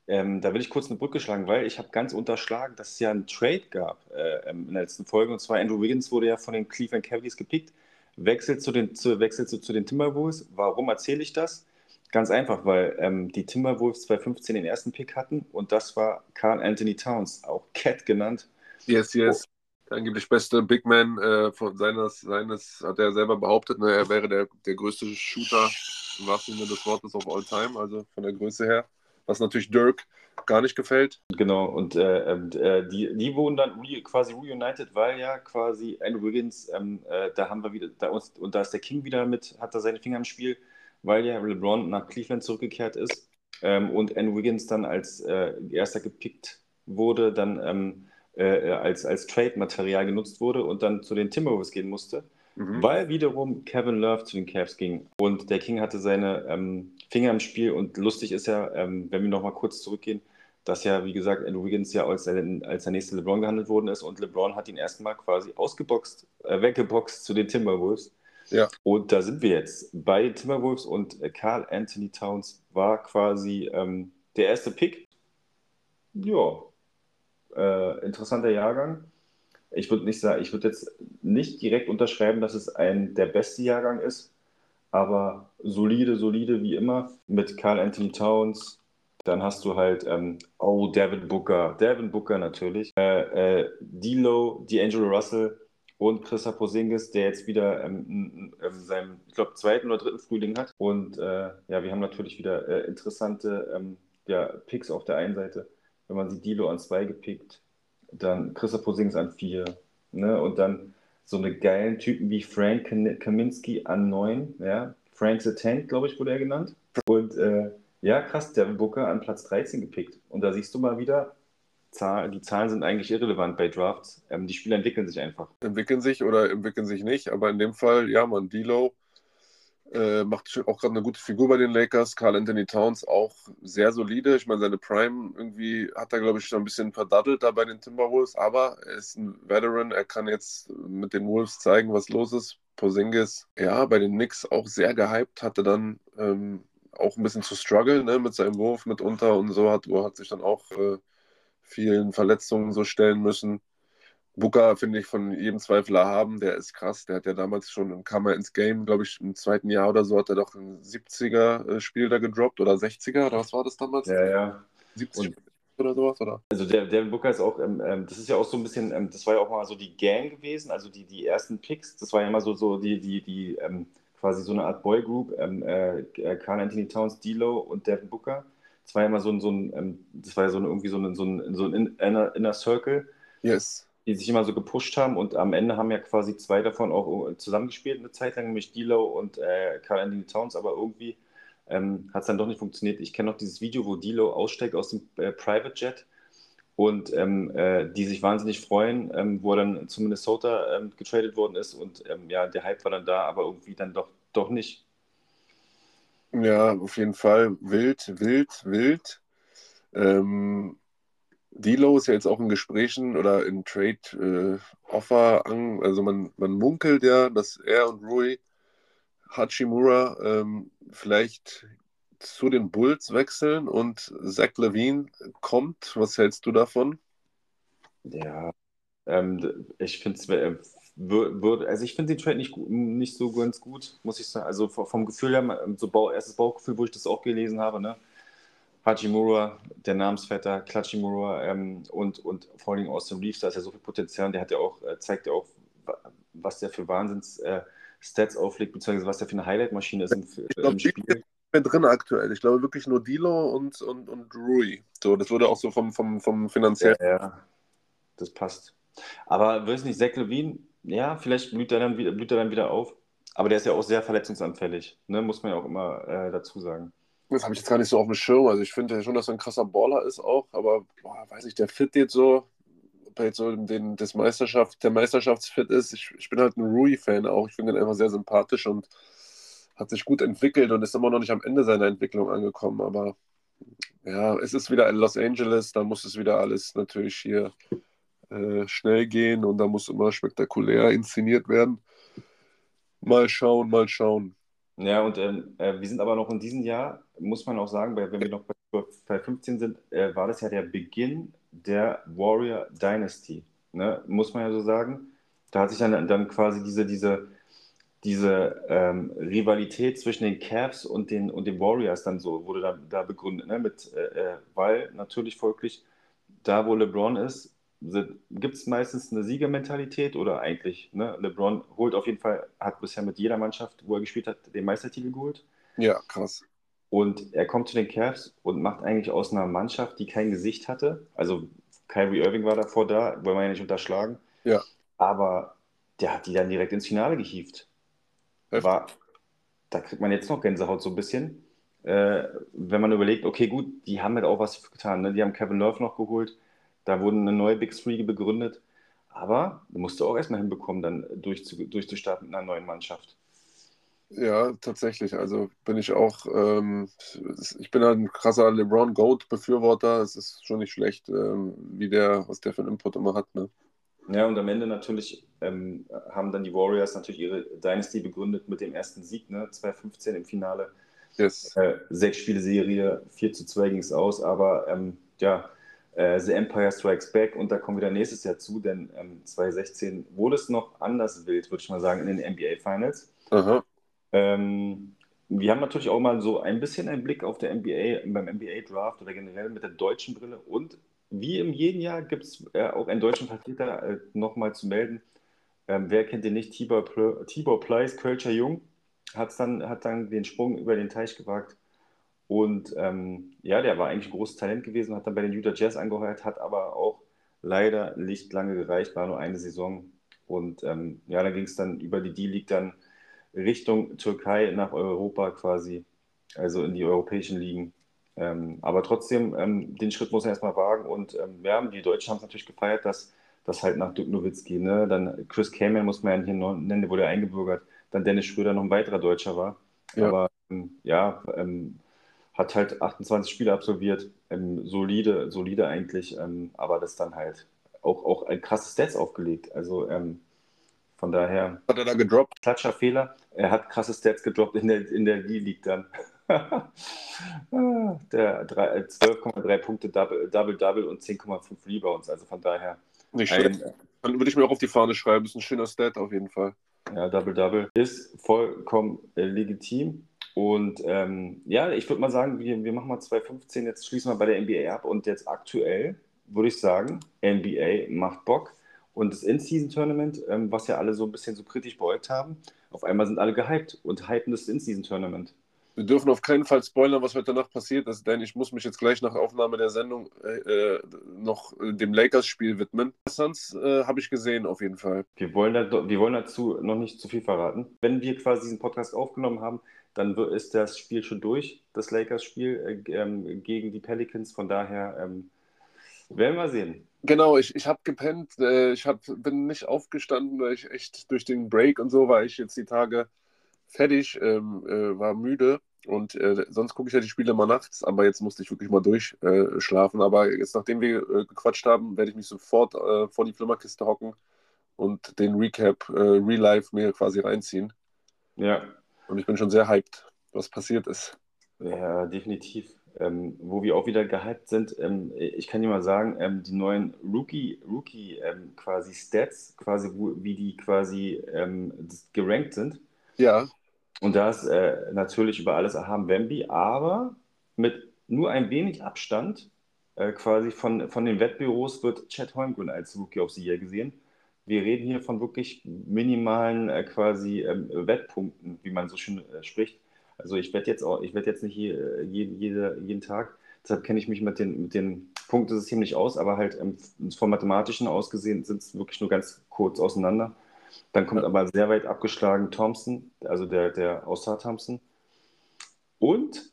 ähm, da will ich kurz eine Brücke schlagen, weil ich habe ganz unterschlagen, dass es ja einen Trade gab äh, in der letzten Folge. Und zwar Andrew Wiggins wurde ja von den Cleveland Cavaliers gepickt, wechselt zu den, zu, wechselt zu, zu den Timberwolves. Warum erzähle ich das? Ganz einfach, weil ähm, die Timberwolves 2015 den ersten Pick hatten und das war Carl Anthony Towns, auch Cat genannt. Yes, yes der angeblich beste Big Man äh, von seines, seines, hat er selber behauptet, ne, er wäre der, der größte Shooter im wahrsten Sinne des Wortes of all time, also von der Größe her. Was natürlich Dirk gar nicht gefällt. Genau, und äh, ähm, äh, die, die wurden dann re, quasi reunited, weil ja quasi Andrew Wiggins, ähm, äh, da haben wir wieder, da uns, und da ist der King wieder mit, hat da seine Finger im Spiel, weil ja LeBron nach Cleveland zurückgekehrt ist ähm, und Andrew Wiggins dann als äh, erster gepickt wurde, dann ähm, äh, als, als Trade-Material genutzt wurde und dann zu den Timberwolves gehen musste, mhm. weil wiederum Kevin Love zu den Cavs ging. Und der King hatte seine ähm, Finger im Spiel und lustig ist ja, ähm, wenn wir nochmal kurz zurückgehen, dass ja, wie gesagt, Andrew Wiggins ja als, als der nächste LeBron gehandelt worden ist und LeBron hat ihn erstmal quasi ausgeboxt, äh, weggeboxt zu den Timberwolves. Ja. Und da sind wir jetzt bei Timberwolves und Carl äh, Anthony Towns war quasi ähm, der erste Pick. Ja, äh, interessanter Jahrgang. Ich würde nicht sagen, ich würde jetzt nicht direkt unterschreiben, dass es ein der beste Jahrgang ist, aber solide, solide wie immer mit Carl Anthony Towns. Dann hast du halt, ähm, oh, Devin Booker, Devin Booker natürlich, äh, äh, D'Lo, D'Angelo Russell und Chris Porzingis, der jetzt wieder ähm, ähm, seinen, ich glaube, zweiten oder dritten Frühling hat. Und äh, ja, wir haben natürlich wieder äh, interessante ähm, ja, Picks auf der einen Seite wenn man sieht, Dilo an zwei gepickt, dann Christoph Posings an vier, ne? Und dann so eine geilen Typen wie Frank Kaminski an neun, ja. Frank the Tank, glaube ich, wurde er genannt. Und äh, ja, krass, Devin Booker an Platz 13 gepickt. Und da siehst du mal wieder, die Zahlen sind eigentlich irrelevant bei Drafts. Ähm, die Spieler entwickeln sich einfach. Entwickeln sich oder entwickeln sich nicht, aber in dem Fall, ja, man, Dilo äh, macht auch gerade eine gute Figur bei den Lakers. Carl Anthony Towns auch sehr solide. Ich meine, seine Prime irgendwie hat er, glaube ich, schon ein bisschen verdattelt da bei den Timberwolves, aber er ist ein Veteran. Er kann jetzt mit den Wolves zeigen, was los ist. Porzingis, ja, bei den Knicks auch sehr gehypt, hatte dann ähm, auch ein bisschen zu strugglen ne, mit seinem Wurf mitunter und so hat, hat sich dann auch äh, vielen Verletzungen so stellen müssen. Booker finde ich von jedem Zweifel haben, der ist krass. Der hat ja damals schon, kam er ins Game, glaube ich, im zweiten Jahr oder so, hat er doch ein 70er-Spiel äh, da gedroppt oder 60er, oder was war das damals? Ja, ja. 70 Und, oder sowas, oder? Also der, der Booker ist auch, ähm, ähm, das ist ja auch so ein bisschen, ähm, das war ja auch mal so die Gang gewesen, also die, die ersten Picks, das war ja immer so, so die, die, die ähm, quasi so eine Art Boygroup, ähm, äh, Carl Anthony Towns, D'Lo und Devin Booker. Das war ja immer so ein, so ein ähm, das war ja so ein, irgendwie so ein, so ein, so ein Inner, Inner Circle. Yes die sich immer so gepusht haben und am Ende haben ja quasi zwei davon auch zusammengespielt eine Zeit lang, nämlich D'Lo und äh, Carl Anthony Towns, aber irgendwie ähm, hat es dann doch nicht funktioniert. Ich kenne noch dieses Video, wo D'Lo aussteigt aus dem äh, Private Jet und ähm, äh, die sich wahnsinnig freuen, ähm, wo er dann zu Minnesota ähm, getradet worden ist und ähm, ja, der Hype war dann da, aber irgendwie dann doch, doch nicht. Ja, auf jeden Fall wild, wild, wild. Ähm, Dilo ist ja jetzt auch in Gesprächen oder in Trade-Offer äh, an. Also man, man munkelt ja, dass er und Rui Hachimura ähm, vielleicht zu den Bulls wechseln und Zach Levine kommt. Was hältst du davon? Ja, ähm, ich finde es äh, also ich finde den Trade nicht, nicht so ganz gut, muss ich sagen. Also vom Gefühl her, so Bau, erstes Bauchgefühl, wo ich das auch gelesen habe, ne? Hachimura, der Namensvetter, Klachimura ähm, und, und vor allem Austin Reeves, da ist ja so viel Potenzial. Der hat ja auch, äh, zeigt ja auch, was der für Wahnsinns äh, auflegt, beziehungsweise was der für eine Highlight-Maschine ist im, ich glaub, im Spiel mehr drin aktuell. Ich glaube wirklich nur Dilo und, und, und Rui. So, das würde auch so vom, vom, vom finanziellen. Ja, ja, das passt. Aber weiß nicht, Zach Levine, ja, vielleicht blüht er, dann wieder, blüht er dann wieder auf. Aber der ist ja auch sehr verletzungsanfällig, ne? muss man ja auch immer äh, dazu sagen. Das habe ich jetzt gar nicht so auf dem Schirm. Also ich finde schon, dass er ein krasser Baller ist auch, aber boah, weiß ich, der Fit jetzt so, ob er jetzt so den, das Meisterschaft, der Meisterschaftsfit ist. Ich, ich bin halt ein Rui-Fan auch. Ich finde ihn einfach sehr sympathisch und hat sich gut entwickelt und ist immer noch nicht am Ende seiner Entwicklung angekommen. Aber ja, es ist wieder in Los Angeles, da muss es wieder alles natürlich hier äh, schnell gehen und da muss immer spektakulär inszeniert werden. Mal schauen, mal schauen. Ja, und ähm, äh, wir sind aber noch in diesem Jahr, muss man auch sagen, weil, wenn wir noch bei, bei 15 sind, äh, war das ja der Beginn der Warrior Dynasty. Ne? Muss man ja so sagen. Da hat sich dann, dann quasi diese, diese diese ähm, Rivalität zwischen den Cavs und den, und den Warriors dann so, wurde da, da begründet, ne? Mit, äh, äh weil natürlich folglich, da wo LeBron ist, gibt es meistens eine Siegermentalität oder eigentlich, ne? LeBron holt auf jeden Fall, hat bisher mit jeder Mannschaft, wo er gespielt hat, den Meistertitel geholt. Ja, krass. Und er kommt zu den Cavs und macht eigentlich aus einer Mannschaft, die kein Gesicht hatte, also Kyrie Irving war davor da, wollen wir ja nicht unterschlagen. Ja. Aber der hat die dann direkt ins Finale gehievt. War, da kriegt man jetzt noch Gänsehaut so ein bisschen. Äh, wenn man überlegt, okay, gut, die haben halt auch was getan. Ne? Die haben Kevin Love noch geholt. Da wurden eine neue Big Three begründet. Aber du musst du auch erstmal hinbekommen, dann durchzu, durchzustarten mit einer neuen Mannschaft. Ja, tatsächlich. Also bin ich auch, ähm, ich bin ein krasser LeBron Goat-Befürworter. Es ist schon nicht schlecht, ähm, wie der, was der für einen Input immer hat. Ne? Ja, und am Ende natürlich ähm, haben dann die Warriors natürlich ihre Dynasty begründet mit dem ersten Sieg, ne? 2015 im Finale. Yes. Äh, sechs Spiele Serie, 4 zu 2 ging es aus, aber ähm, ja, äh, The Empire Strikes Back und da kommen wir dann nächstes Jahr zu, denn ähm, 2016 wurde es noch anders wild, würde ich mal sagen, in den NBA Finals. Ähm, wir haben natürlich auch mal so ein bisschen einen Blick auf der NBA, beim NBA Draft oder generell mit der deutschen Brille und wie im jeden Jahr gibt es äh, auch einen deutschen Vertreter äh, nochmal zu melden. Ähm, wer kennt den nicht? Tibor, Tibor Pleiss, Kölscher Jung, hat's dann, hat dann den Sprung über den Teich gewagt. Und ähm, ja, der war eigentlich ein großes Talent gewesen, hat dann bei den Utah Jazz angeheuert, hat aber auch leider nicht lange gereicht, war nur eine Saison. Und ähm, ja, dann ging es dann über die D-League dann Richtung Türkei nach Europa quasi, also in die europäischen Ligen. Ähm, aber trotzdem, ähm, den Schritt muss er erstmal wagen. Und ähm, ja, die Deutschen haben es natürlich gefeiert, dass das halt nach Dirk Nowitzki, ne? Dann Chris Kamen muss man ja hier nennen, der wurde eingebürgert. Dann Dennis Schröder noch ein weiterer Deutscher war. Ja. Aber ähm, ja, ähm, hat halt 28 Spiele absolviert. Ähm, solide, solide eigentlich. aber das dann halt auch, auch ein krasses Stats aufgelegt. Also von daher. Hat er da gedroppt? Klatscher Fehler. Er hat krasse Stats gedroppt in der, in der D-League dann. *laughs* der 12,3 äh, Punkte Double, Double, Double und 10,5 Rebounds. Also von daher. Nicht schlecht. Dann würde ich mir auch auf die Fahne schreiben. Ist ein schöner Stat auf jeden Fall. Ja, Double, Double ist vollkommen äh, legitim. Und ähm, ja, ich würde mal sagen, wir, wir machen mal 2,15. Jetzt schließen wir bei der NBA ab. Und jetzt aktuell würde ich sagen, NBA macht Bock. Und das In-Season-Tournament, ähm, was ja alle so ein bisschen so kritisch beäugt haben, auf einmal sind alle gehypt und hypen das In-Season-Tournament. Wir dürfen auf keinen Fall spoilern, was heute Nacht passiert ist, denn ich muss mich jetzt gleich nach Aufnahme der Sendung äh, noch dem Lakers-Spiel widmen. Suns äh, habe ich gesehen, auf jeden Fall. Wir wollen, da, wir wollen dazu noch nicht zu viel verraten. Wenn wir quasi diesen Podcast aufgenommen haben, dann ist das Spiel schon durch, das Lakers-Spiel äh, ähm, gegen die Pelicans. Von daher ähm, werden wir sehen. Genau, ich, ich habe gepennt. Äh, ich hab, bin nicht aufgestanden, weil ich echt durch den Break und so war ich jetzt die Tage fertig, ähm, äh, war müde und äh, sonst gucke ich ja die Spiele immer nachts, aber jetzt musste ich wirklich mal durchschlafen. Äh, aber jetzt, nachdem wir äh, gequatscht haben, werde ich mich sofort vor die Flimmerkiste hocken und den Recap Real Life mir quasi reinziehen. Ja. Und ich bin schon sehr hyped, was passiert ist. Ja, definitiv. Ähm, wo wir auch wieder gehypt sind, ähm, ich kann dir mal sagen, ähm, die neuen Rookie, Rookie ähm, quasi Stats, quasi wo, wie die quasi ähm, gerankt sind. Ja. Und da ist äh, natürlich über alles erhaben Wemby, aber mit nur ein wenig Abstand äh, quasi von, von den Wettbüros wird Chad Holmgren als Rookie of the Year gesehen. Wir reden hier von wirklich minimalen äh, quasi ähm, Wettpunkten, wie man so schön äh, spricht. Also ich werde jetzt auch, ich werde jetzt nicht hier, äh, jeden, jede, jeden Tag, deshalb kenne ich mich mit den, mit den Punktesystemen nicht aus, aber halt ähm, vom Mathematischen aus gesehen sind es wirklich nur ganz kurz auseinander. Dann kommt aber sehr weit abgeschlagen Thompson, also der, der aus Thompson. Und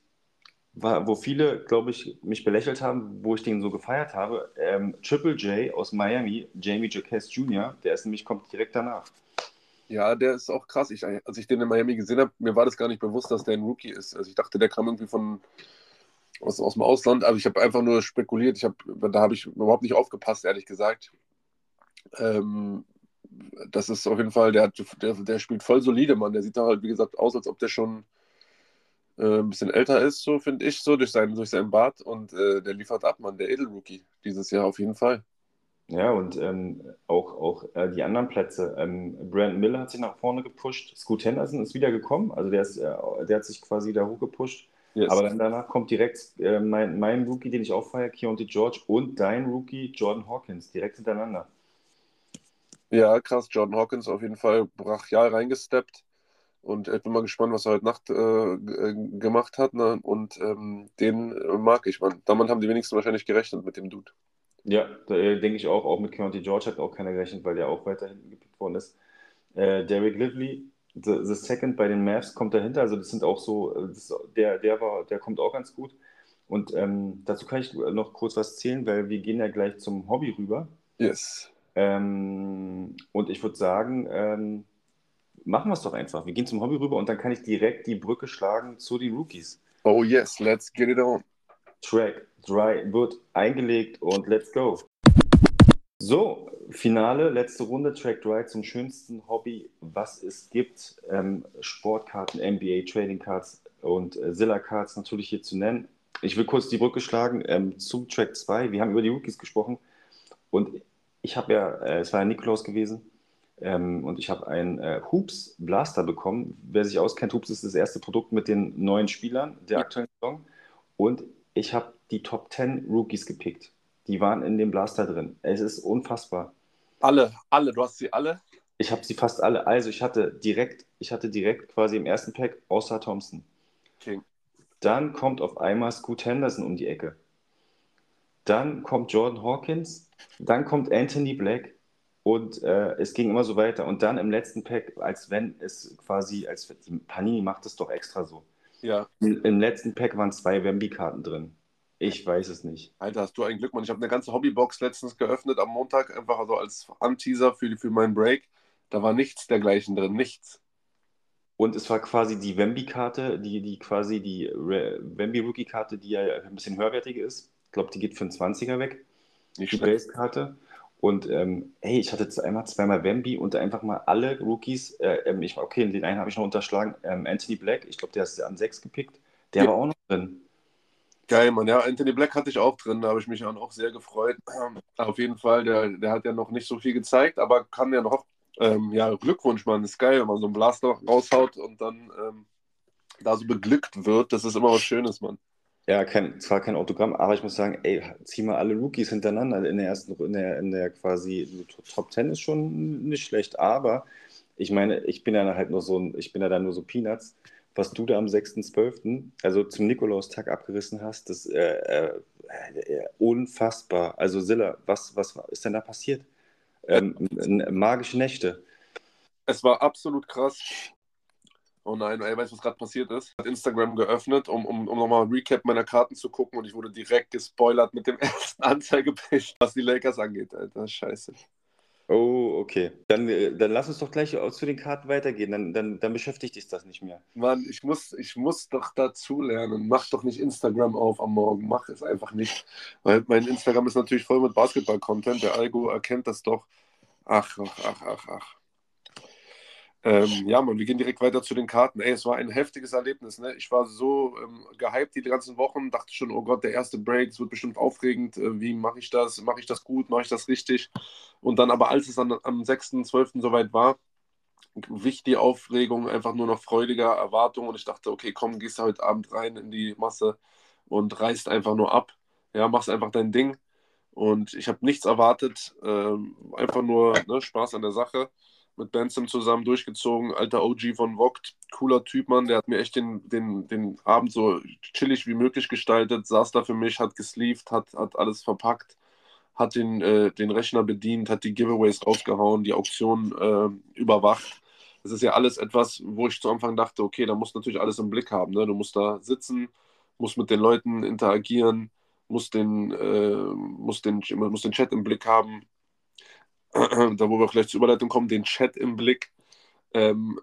war, wo viele, glaube ich, mich belächelt haben, wo ich den so gefeiert habe, ähm, Triple J aus Miami, Jamie Jacquez Jr., der ist nämlich, kommt direkt danach. Ja, der ist auch krass. Ich, als ich den in Miami gesehen habe, mir war das gar nicht bewusst, dass der ein Rookie ist. Also ich dachte, der kam irgendwie von aus, aus dem Ausland, aber ich habe einfach nur spekuliert. Ich hab, da habe ich überhaupt nicht aufgepasst, ehrlich gesagt. Ähm, das ist auf jeden Fall, der, hat, der, der spielt voll solide, Mann. Der sieht da halt, wie gesagt, aus, als ob der schon äh, ein bisschen älter ist, so finde ich, so durch seinen, durch seinen Bart. Und äh, der liefert ab, Mann, der Edelrookie dieses Jahr auf jeden Fall. Ja, und ähm, auch, auch äh, die anderen Plätze. Ähm, Brandon Miller hat sich nach vorne gepusht. Scoot Henderson ist wieder gekommen. Also der, ist, äh, der hat sich quasi da hochgepusht. Yes. Aber dann danach kommt direkt äh, mein, mein Rookie, den ich auch feiere, Keontae George und dein Rookie Jordan Hawkins direkt hintereinander. Ja, krass. Jordan Hawkins auf jeden Fall brachial reingesteppt. Und ich bin mal gespannt, was er heute Nacht äh, äh, gemacht hat. Ne? Und ähm, den mag ich, man. Damit haben die wenigsten wahrscheinlich gerechnet mit dem Dude. Ja, da äh, denke ich auch. Auch mit County George hat auch keiner gerechnet, weil der auch weiter hinten gepickt worden ist. Äh, Derek Lively, the, the, Second bei den Mavs, kommt dahinter. Also das sind auch so, äh, das, der, der, war, der kommt auch ganz gut. Und ähm, dazu kann ich noch kurz was zählen, weil wir gehen ja gleich zum Hobby rüber. Yes. Ähm, und ich würde sagen, ähm, machen wir es doch einfach. Wir gehen zum Hobby rüber und dann kann ich direkt die Brücke schlagen zu den Rookies. Oh yes, let's get it on. Track 3 wird eingelegt und let's go. So, Finale, letzte Runde, Track 3 zum schönsten Hobby, was es gibt. Ähm, Sportkarten, NBA, Trading Cards und äh, Zilla Cards natürlich hier zu nennen. Ich will kurz die Brücke schlagen ähm, zum Track 2. Wir haben über die Rookies gesprochen und ich habe ja, äh, es war ja Nikolaus gewesen ähm, und ich habe einen äh, Hoops Blaster bekommen. Wer sich auskennt, Hoops ist das erste Produkt mit den neuen Spielern der aktuellen Saison. Und ich habe die Top 10 Rookies gepickt. Die waren in dem Blaster drin. Es ist unfassbar. Alle, alle, du hast sie alle? Ich habe sie fast alle. Also ich hatte direkt, ich hatte direkt quasi im ersten Pack außer Thompson. Okay. Dann kommt auf einmal Scoot Henderson um die Ecke. Dann kommt Jordan Hawkins, dann kommt Anthony Black und äh, es ging immer so weiter. Und dann im letzten Pack, als wenn es quasi, als Panini macht es doch extra so. Ja. Im letzten Pack waren zwei Wemby-Karten drin. Ich weiß es nicht. Alter, hast du ein Glück, Mann. Ich habe eine ganze Hobbybox letztens geöffnet am Montag, einfach also als Anteaser für, für meinen Break. Da war nichts dergleichen drin, nichts. Und es war quasi die Wemby-Karte, die, die quasi die Wemby-Rookie-Karte, die ja ein bisschen höherwertige ist glaube, die geht für einen 20er weg. Nicht die Base-Karte. Und ähm, hey, ich hatte jetzt einmal zweimal Wemby und einfach mal alle Rookies. Äh, ähm, ich, okay, den einen habe ich noch unterschlagen. Ähm, Anthony Black, ich glaube, der ist an 6 gepickt. Der ja. war auch noch drin. Geil, Mann. Ja, Anthony Black hatte ich auch drin. Da habe ich mich auch sehr gefreut. *clears throat* Auf jeden Fall, der, der hat ja noch nicht so viel gezeigt, aber kann ja noch. Ähm, ja, Glückwunsch, Mann. Ist geil, wenn man so einen Blaster raushaut und dann ähm, da so beglückt wird. Das ist immer was Schönes, Mann. Ja, kein, zwar kein Autogramm, aber ich muss sagen, ey, zieh mal alle Rookies hintereinander in der ersten, in der, in der quasi Top 10 ist schon nicht schlecht, aber ich meine, ich bin ja halt nur so ich bin ja da nur so Peanuts. was du da am 6.12., also zum Nikolaustag abgerissen hast, das äh, äh, äh, unfassbar. Also Silla, was, was ist denn da passiert? Ähm, magische Nächte. Es war absolut krass. Oh nein, ey, weißt du, was gerade passiert ist? Hat Instagram geöffnet, um, um, um nochmal Recap meiner Karten zu gucken und ich wurde direkt gespoilert mit dem *laughs* ersten Anzeigepage, was die Lakers angeht, Alter. Scheiße. Oh, okay. Dann, äh, dann lass uns doch gleich zu den Karten weitergehen. Dann, dann, dann beschäftigt dich das nicht mehr. Mann, ich muss, ich muss doch dazulernen. Mach doch nicht Instagram auf am Morgen. Mach es einfach nicht. Weil mein Instagram ist natürlich voll mit Basketball-Content. Der Algo erkennt das doch. Ach, ach, ach, ach, ach. Ähm, ja, man, wir gehen direkt weiter zu den Karten. Ey, es war ein heftiges Erlebnis. Ne? Ich war so ähm, gehypt die ganzen Wochen, dachte schon, oh Gott, der erste Break, es wird bestimmt aufregend. Äh, wie mache ich das? Mache ich das gut? Mache ich das richtig? Und dann aber, als es dann am 6.12. soweit war, wich die Aufregung einfach nur noch freudiger Erwartung und ich dachte, okay, komm, gehst du heute Abend rein in die Masse und reißt einfach nur ab. Ja, machst einfach dein Ding. Und ich habe nichts erwartet, ähm, einfach nur ne, Spaß an der Sache mit Benson zusammen durchgezogen, alter OG von Vogt, cooler Typ, Mann, der hat mir echt den, den, den Abend so chillig wie möglich gestaltet, saß da für mich, hat gesleeved, hat, hat alles verpackt, hat den, äh, den Rechner bedient, hat die Giveaways rausgehauen, die Auktion äh, überwacht. Das ist ja alles etwas, wo ich zu Anfang dachte, okay, da musst du natürlich alles im Blick haben. Ne? Du musst da sitzen, musst mit den Leuten interagieren, musst den, äh, musst den, musst den Chat im Blick haben, da wo wir vielleicht zur Überleitung kommen, den Chat im Blick. Ähm,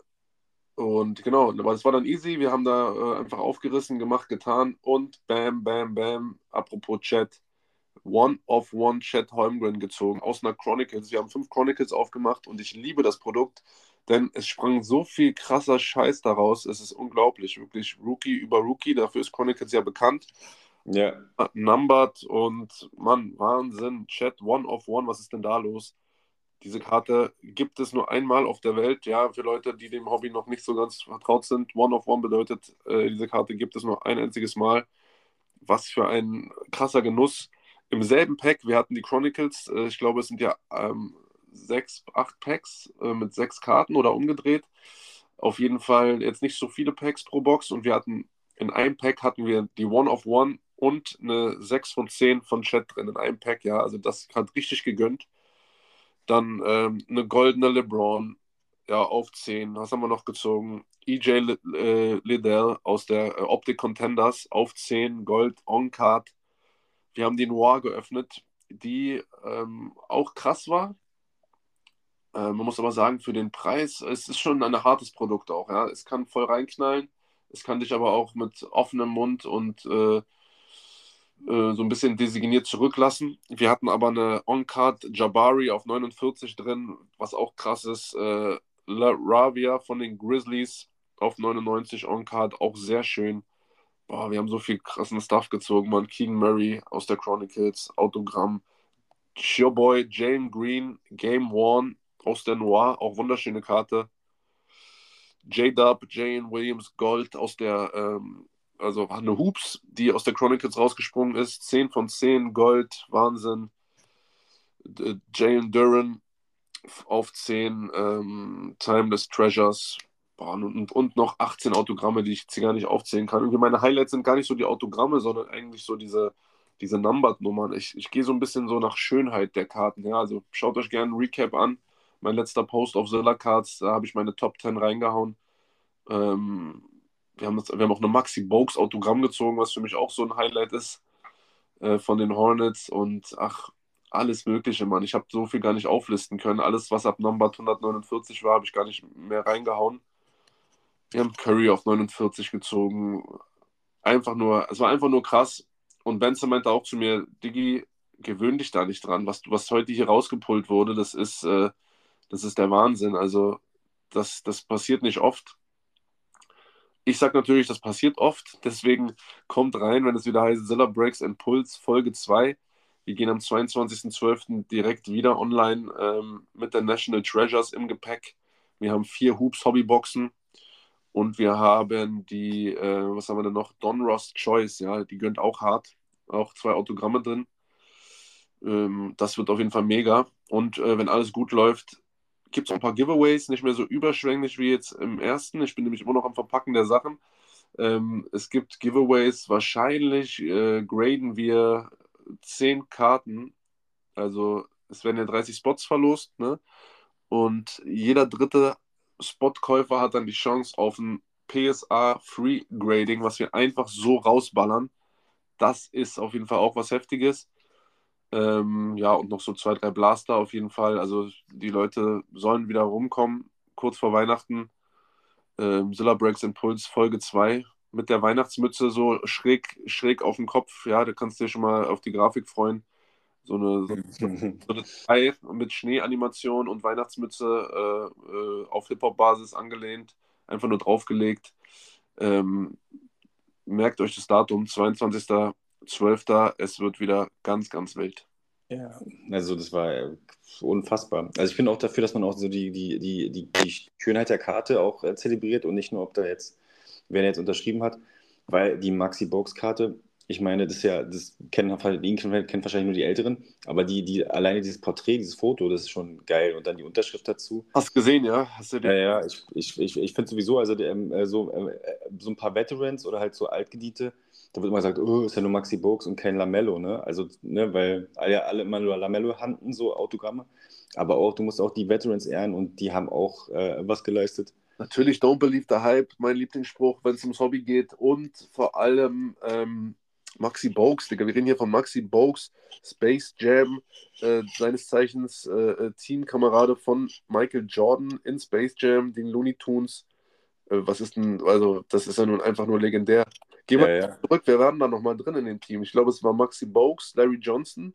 und genau, es war dann easy. Wir haben da äh, einfach aufgerissen, gemacht, getan und bam, bam, bam. Apropos Chat, One of One Chat Holmgren gezogen aus einer Chronicles. Wir haben fünf Chronicles aufgemacht und ich liebe das Produkt, denn es sprang so viel krasser Scheiß daraus. Es ist unglaublich, wirklich Rookie über Rookie. Dafür ist Chronicles ja bekannt. Ja. Numbered und Mann, Wahnsinn. Chat One of One, was ist denn da los? Diese Karte gibt es nur einmal auf der Welt. Ja, für Leute, die dem Hobby noch nicht so ganz vertraut sind, One of One bedeutet, äh, diese Karte gibt es nur ein einziges Mal. Was für ein krasser Genuss. Im selben Pack, wir hatten die Chronicles, äh, ich glaube, es sind ja ähm, sechs, acht Packs äh, mit sechs Karten oder umgedreht. Auf jeden Fall jetzt nicht so viele Packs pro Box und wir hatten in einem Pack hatten wir die One of One und eine 6 von 10 von Chat drin in einem Pack, ja, also das hat richtig gegönnt. Dann ähm, eine goldene LeBron, ja, auf 10. Was haben wir noch gezogen? EJ äh, Liddell aus der äh, Optic Contenders auf 10, Gold On-Card. Wir haben die Noir geöffnet, die ähm, auch krass war. Äh, man muss aber sagen, für den Preis, es ist schon ein hartes Produkt auch. Ja? Es kann voll reinknallen, es kann dich aber auch mit offenem Mund und äh, äh, so ein bisschen designiert zurücklassen. Wir hatten aber eine On-Card Jabari auf 49 drin, was auch krass ist. Äh, La Ravia von den Grizzlies auf 99 On-Card, auch sehr schön. Boah, wir haben so viel krassen Stuff gezogen, man. King Murray aus der Chronicles, Autogramm. Showboy, Jane Green, Game One aus der Noir, auch wunderschöne Karte. J-Dub, Jane Williams Gold aus der ähm, also eine Hoops, die aus der Chronicles rausgesprungen ist. 10 von 10, Gold, Wahnsinn. Jalen Duran auf 10, ähm, Timeless Treasures. Und, und noch 18 Autogramme, die ich jetzt gar nicht aufzählen kann. Irgendwie meine Highlights sind gar nicht so die Autogramme, sondern eigentlich so diese, diese Numbered-Nummern. Ich, ich gehe so ein bisschen so nach Schönheit der Karten. Ja, also schaut euch gerne ein Recap an. Mein letzter Post auf Zilla Cards, da habe ich meine Top 10 reingehauen. Ähm, wir haben, das, wir haben auch eine Maxi Bogues Autogramm gezogen, was für mich auch so ein Highlight ist äh, von den Hornets. Und ach, alles Mögliche, Mann. Ich habe so viel gar nicht auflisten können. Alles, was ab Number 149 war, habe ich gar nicht mehr reingehauen. Wir haben Curry auf 49 gezogen. Einfach nur, es war einfach nur krass. Und Benson meinte auch zu mir, Diggi, gewöhn dich da nicht dran. Was, was heute hier rausgepult wurde, das ist, äh, das ist der Wahnsinn. Also, das, das passiert nicht oft. Ich sage natürlich, das passiert oft, deswegen kommt rein, wenn es wieder heißt Zilla Breaks and Pulse Folge 2. Wir gehen am 22.12. direkt wieder online ähm, mit der National Treasures im Gepäck. Wir haben vier Hoops Hobbyboxen und wir haben die, äh, was haben wir denn noch? Don Ross Choice, ja, die gönnt auch hart. Auch zwei Autogramme drin. Ähm, das wird auf jeden Fall mega. Und äh, wenn alles gut läuft, gibt es ein paar Giveaways, nicht mehr so überschwänglich wie jetzt im ersten. Ich bin nämlich immer noch am Verpacken der Sachen. Ähm, es gibt Giveaways, wahrscheinlich äh, graden wir 10 Karten. Also es werden ja 30 Spots verlost, ne? Und jeder dritte Spotkäufer hat dann die Chance auf ein PSA Free Grading, was wir einfach so rausballern. Das ist auf jeden Fall auch was Heftiges. Ähm, ja, und noch so zwei, drei Blaster auf jeden Fall. Also die Leute sollen wieder rumkommen, kurz vor Weihnachten. Ähm, Zilla Breaks Impulse Folge 2 mit der Weihnachtsmütze so schräg, schräg auf dem Kopf. Ja, da kannst du dir schon mal auf die Grafik freuen. So eine, so, so eine *laughs* mit Schneeanimation und Weihnachtsmütze äh, äh, auf Hip-Hop-Basis angelehnt, einfach nur draufgelegt. Ähm, merkt euch das Datum, 22.12. Es wird wieder ganz, ganz wild. Ja, also das war äh, unfassbar. Also ich bin auch dafür, dass man auch so die, die, die, die, die Schönheit der Karte auch äh, zelebriert und nicht nur, ob da jetzt, wer jetzt unterschrieben hat, weil die Maxi-Box-Karte ich meine, das ist ja, das kennen, kennen wahrscheinlich nur die Älteren, aber die, die, alleine dieses Porträt, dieses Foto, das ist schon geil. Und dann die Unterschrift dazu. Hast du gesehen, ja? Hast du den? Ja, ja, ich, ich, ich, ich finde sowieso, also ähm, äh, so, äh, so ein paar Veterans oder halt so Altgediente, da wird immer gesagt, oh, ist ja nur Maxi Box und kein Lamello, ne? Also, ne, weil alle, alle immer nur Lamello handen, so Autogramme. Aber auch, du musst auch die Veterans ehren und die haben auch äh, was geleistet. Natürlich, don't believe the hype, mein Lieblingsspruch, wenn es ums Hobby geht. Und vor allem, ähm, Maxi Bogues, Digga. Wir reden hier von Maxi Bogues, Space Jam, äh, seines Zeichens äh, äh, Teamkamerade von Michael Jordan in Space Jam, den Looney Tunes. Äh, was ist denn, also, das ist ja nun einfach nur legendär. Gehen wir ja, ja. zurück, wer waren da nochmal drin in dem Team? Ich glaube, es war Maxi Bogues, Larry Johnson.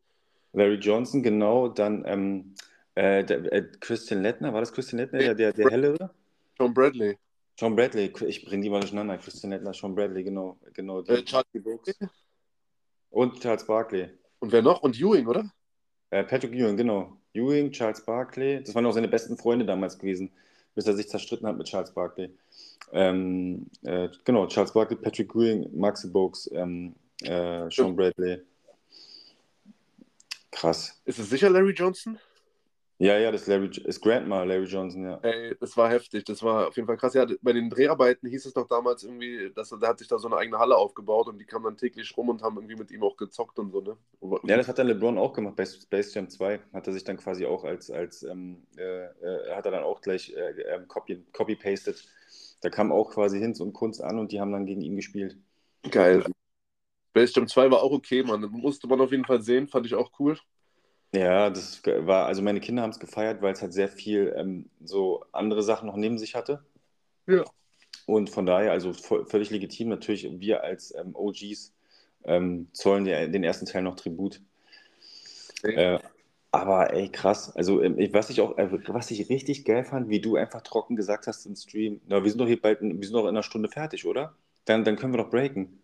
Larry Johnson, genau. Dann ähm, äh, der, äh, Christian Lettner, war das Christian Lettner, der, der, der hellere? John Bradley. John Bradley, ich bringe die mal durcheinander. Christian Lettner, John Bradley, genau. genau die, Charlie Brooks. Und Charles Barkley. Und wer noch? Und Ewing, oder? Äh, Patrick Ewing, genau. Ewing, Charles Barkley. Das waren auch seine besten Freunde damals gewesen, bis er sich zerstritten hat mit Charles Barkley. Ähm, äh, genau, Charles Barkley, Patrick Ewing, Maxi Bogues, ähm, äh, Sean Bradley. Krass. Ist es sicher Larry Johnson? Ja, ja, das Larry, ist Grandma, Larry Johnson, ja. Ey, das war heftig, das war auf jeden Fall krass. Ja, bei den Dreharbeiten hieß es doch damals irgendwie, dass er, der hat sich da so eine eigene Halle aufgebaut und die kamen dann täglich rum und haben irgendwie mit ihm auch gezockt und so, ne? Ja, das hat dann LeBron auch gemacht bei Space Jam 2. Hat er sich dann quasi auch als, als ähm, äh, äh, hat er dann auch gleich äh, ähm, copy, copy-pasted. Da kam auch quasi Hinz und Kunst an und die haben dann gegen ihn gespielt. Geil. Space Jam 2 war auch okay, man. Musste man auf jeden Fall sehen, fand ich auch cool. Ja, das war, also meine Kinder haben es gefeiert, weil es halt sehr viel ähm, so andere Sachen noch neben sich hatte. Ja. Und von daher, also völlig legitim, natürlich, wir als ähm, OGs ähm, zollen den ersten Teil noch Tribut. Äh, aber ey, krass. Also, ähm, was ich auch, äh, was ich richtig geil fand, wie du einfach trocken gesagt hast im Stream, na, wir sind doch hier bald, wir sind doch in einer Stunde fertig, oder? Dann, dann können wir doch breaken.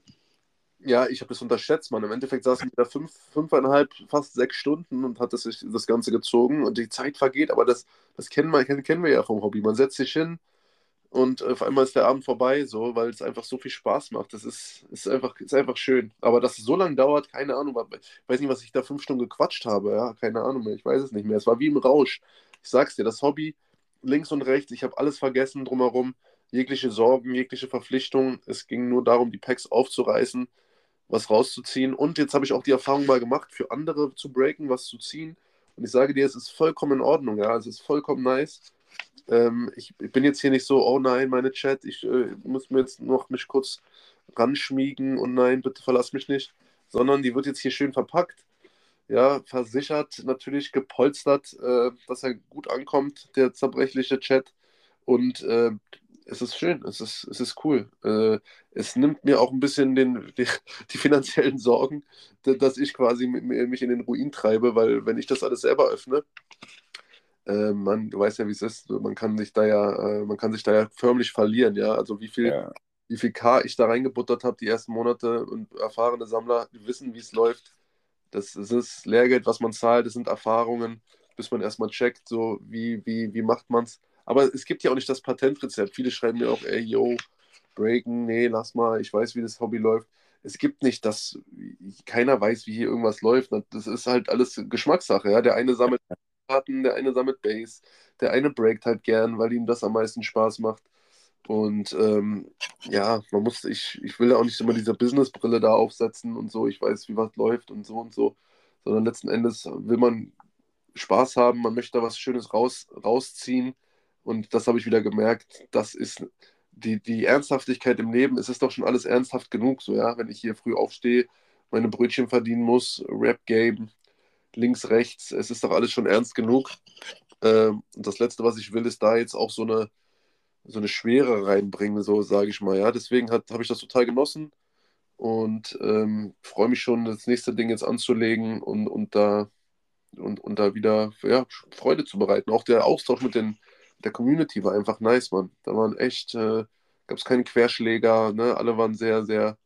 Ja, ich habe das unterschätzt, man. Im Endeffekt saßen wir da fünf, fünfeinhalb, fast sechs Stunden und hat das, das Ganze gezogen und die Zeit vergeht, aber das, das kennen, wir, kennen wir ja vom Hobby. Man setzt sich hin und auf einmal ist der Abend vorbei, so, weil es einfach so viel Spaß macht. Das ist, ist, einfach, ist einfach schön. Aber dass es so lange dauert, keine Ahnung. Ich weiß nicht, was ich da fünf Stunden gequatscht habe, ja, keine Ahnung mehr. Ich weiß es nicht mehr. Es war wie im Rausch. Ich sag's dir, das Hobby links und rechts, ich habe alles vergessen drumherum, jegliche Sorgen, jegliche Verpflichtungen. Es ging nur darum, die Packs aufzureißen was rauszuziehen. Und jetzt habe ich auch die Erfahrung mal gemacht, für andere zu breaken, was zu ziehen. Und ich sage dir, es ist vollkommen in Ordnung, ja, es ist vollkommen nice. Ähm, ich, ich, bin jetzt hier nicht so, oh nein, meine Chat, ich äh, muss mir jetzt noch mich kurz ranschmiegen und nein, bitte verlass mich nicht, sondern die wird jetzt hier schön verpackt, ja, versichert, natürlich gepolstert, äh, dass er gut ankommt, der zerbrechliche Chat. Und äh, es ist schön, es ist, es ist cool. Äh, es nimmt mir auch ein bisschen den, *laughs* die, die finanziellen Sorgen, dass ich quasi mich in den Ruin treibe, weil wenn ich das alles selber öffne, äh, man, du weißt ja, wie es ist, man kann sich da ja, äh, man kann sich da ja förmlich verlieren, ja. Also wie viel, ja. wie viel K ich da reingebuttert habe die ersten Monate und erfahrene Sammler wissen, wie es läuft. Das, das ist Lehrgeld, was man zahlt, das sind Erfahrungen, bis man erstmal checkt, so wie, wie, wie macht man es. Aber es gibt ja auch nicht das Patentrezept. Viele schreiben mir auch, ey, yo, breaken, nee, lass mal, ich weiß, wie das Hobby läuft. Es gibt nicht das, keiner weiß, wie hier irgendwas läuft. Das ist halt alles Geschmackssache. Ja? Der eine sammelt hatten. Der eine sammelt Bass, der eine breakt halt gern, weil ihm das am meisten Spaß macht. Und ähm, ja, man muss, ich, ich will ja auch nicht immer diese Businessbrille da aufsetzen und so, ich weiß, wie was läuft und so und so, sondern letzten Endes will man Spaß haben, man möchte da was Schönes raus, rausziehen. Und das habe ich wieder gemerkt, das ist die, die Ernsthaftigkeit im Leben, es ist doch schon alles ernsthaft genug, so ja, wenn ich hier früh aufstehe, meine Brötchen verdienen muss, Rap-Game, links, rechts, es ist doch alles schon ernst genug. Ähm, und das Letzte, was ich will, ist da jetzt auch so eine, so eine Schwere reinbringen, so sage ich mal, ja. Deswegen habe ich das total genossen und ähm, freue mich schon, das nächste Ding jetzt anzulegen und, und da und, und da wieder ja, Freude zu bereiten. Auch der Austausch mit den, der Community war einfach nice, Mann. Da waren echt, äh, gab es keine Querschläger, ne? alle waren sehr, sehr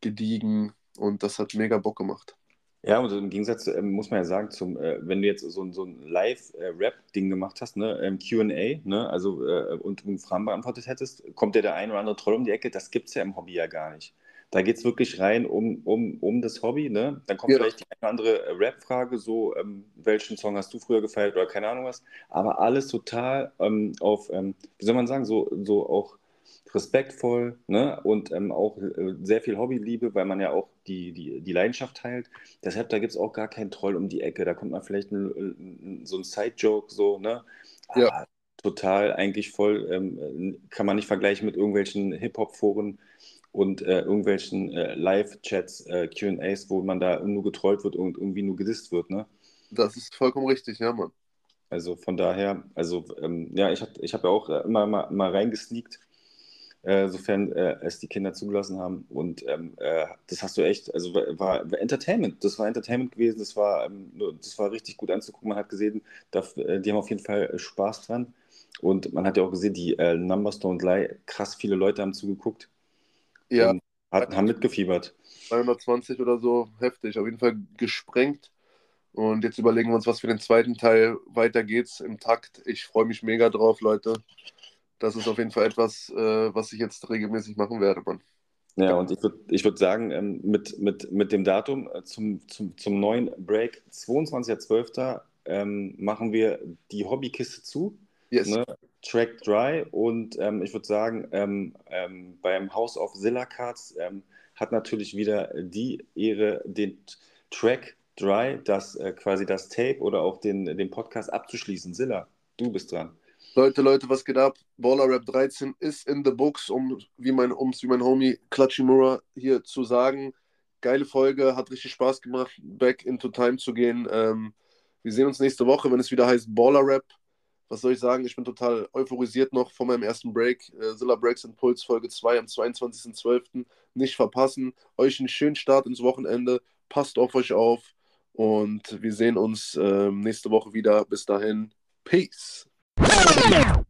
gediegen und das hat mega Bock gemacht. Ja, und im Gegensatz äh, muss man ja sagen, zum, äh, wenn du jetzt so, so ein Live-Rap-Ding gemacht hast, ne, ähm, QA, ne, also äh, und, Fragen beantwortet hättest, kommt ja der ein oder andere Troll um die Ecke. Das gibt es ja im Hobby ja gar nicht. Da geht es wirklich rein um, um, um das Hobby. Ne? Dann kommt ja. vielleicht die eine andere äh, Rap-Frage, so, ähm, welchen Song hast du früher gefeiert oder keine Ahnung was. Aber alles total ähm, auf, ähm, wie soll man sagen, so, so auch respektvoll ne? und ähm, auch äh, sehr viel Hobbyliebe, weil man ja auch die, die, die Leidenschaft teilt. Deshalb, da gibt es auch gar keinen Troll um die Ecke. Da kommt man vielleicht ein, ein, so ein Side-Joke, so, ne? Ja. Aber total eigentlich voll, ähm, kann man nicht vergleichen mit irgendwelchen Hip-Hop-Foren und äh, irgendwelchen äh, Live-Chats, äh, QAs, wo man da nur getrollt wird und irgendwie nur gedisst wird, ne? Das ist vollkommen richtig, ja, Mann. Also von daher, also ähm, ja, ich habe ich hab ja auch äh, immer mal, mal reingesneakt, äh, sofern äh, es die Kinder zugelassen haben. Und ähm, das hast du echt, also war, war, Entertainment, das war Entertainment gewesen, das war, ähm, das war richtig gut anzugucken. Man hat gesehen, da, die haben auf jeden Fall Spaß dran. Und man hat ja auch gesehen, die Numbers Don't Lie, krass viele Leute haben zugeguckt. Ja. Hat, haben mitgefiebert. 220 oder so, heftig. Auf jeden Fall gesprengt. Und jetzt überlegen wir uns, was für den zweiten Teil weiter geht's im Takt. Ich freue mich mega drauf, Leute. Das ist auf jeden Fall etwas, äh, was ich jetzt regelmäßig machen werde, Mann. Ja, und ich würde ich würd sagen, ähm, mit, mit, mit dem Datum äh, zum, zum, zum neuen Break, 22.12., ähm, machen wir die Hobbykiste zu. Yes. Ne? Track Dry und ähm, ich würde sagen, ähm, ähm, beim House of Zilla Cards ähm, hat natürlich wieder die Ehre, den Track Dry, das äh, quasi das Tape oder auch den, den Podcast abzuschließen. Zilla, du bist dran. Leute, Leute, was geht ab? Baller Rap 13 ist in the books, um wie mein, um wie mein Homie Klatschimura hier zu sagen. Geile Folge, hat richtig Spaß gemacht, back into time zu gehen. Ähm, wir sehen uns nächste Woche, wenn es wieder heißt Baller Rap was soll ich sagen, ich bin total euphorisiert noch von meinem ersten Break. Äh, Zilla Breaks Impuls Folge 2 am 22.12. Nicht verpassen. Euch einen schönen Start ins Wochenende. Passt auf euch auf. Und wir sehen uns äh, nächste Woche wieder. Bis dahin. Peace. Now!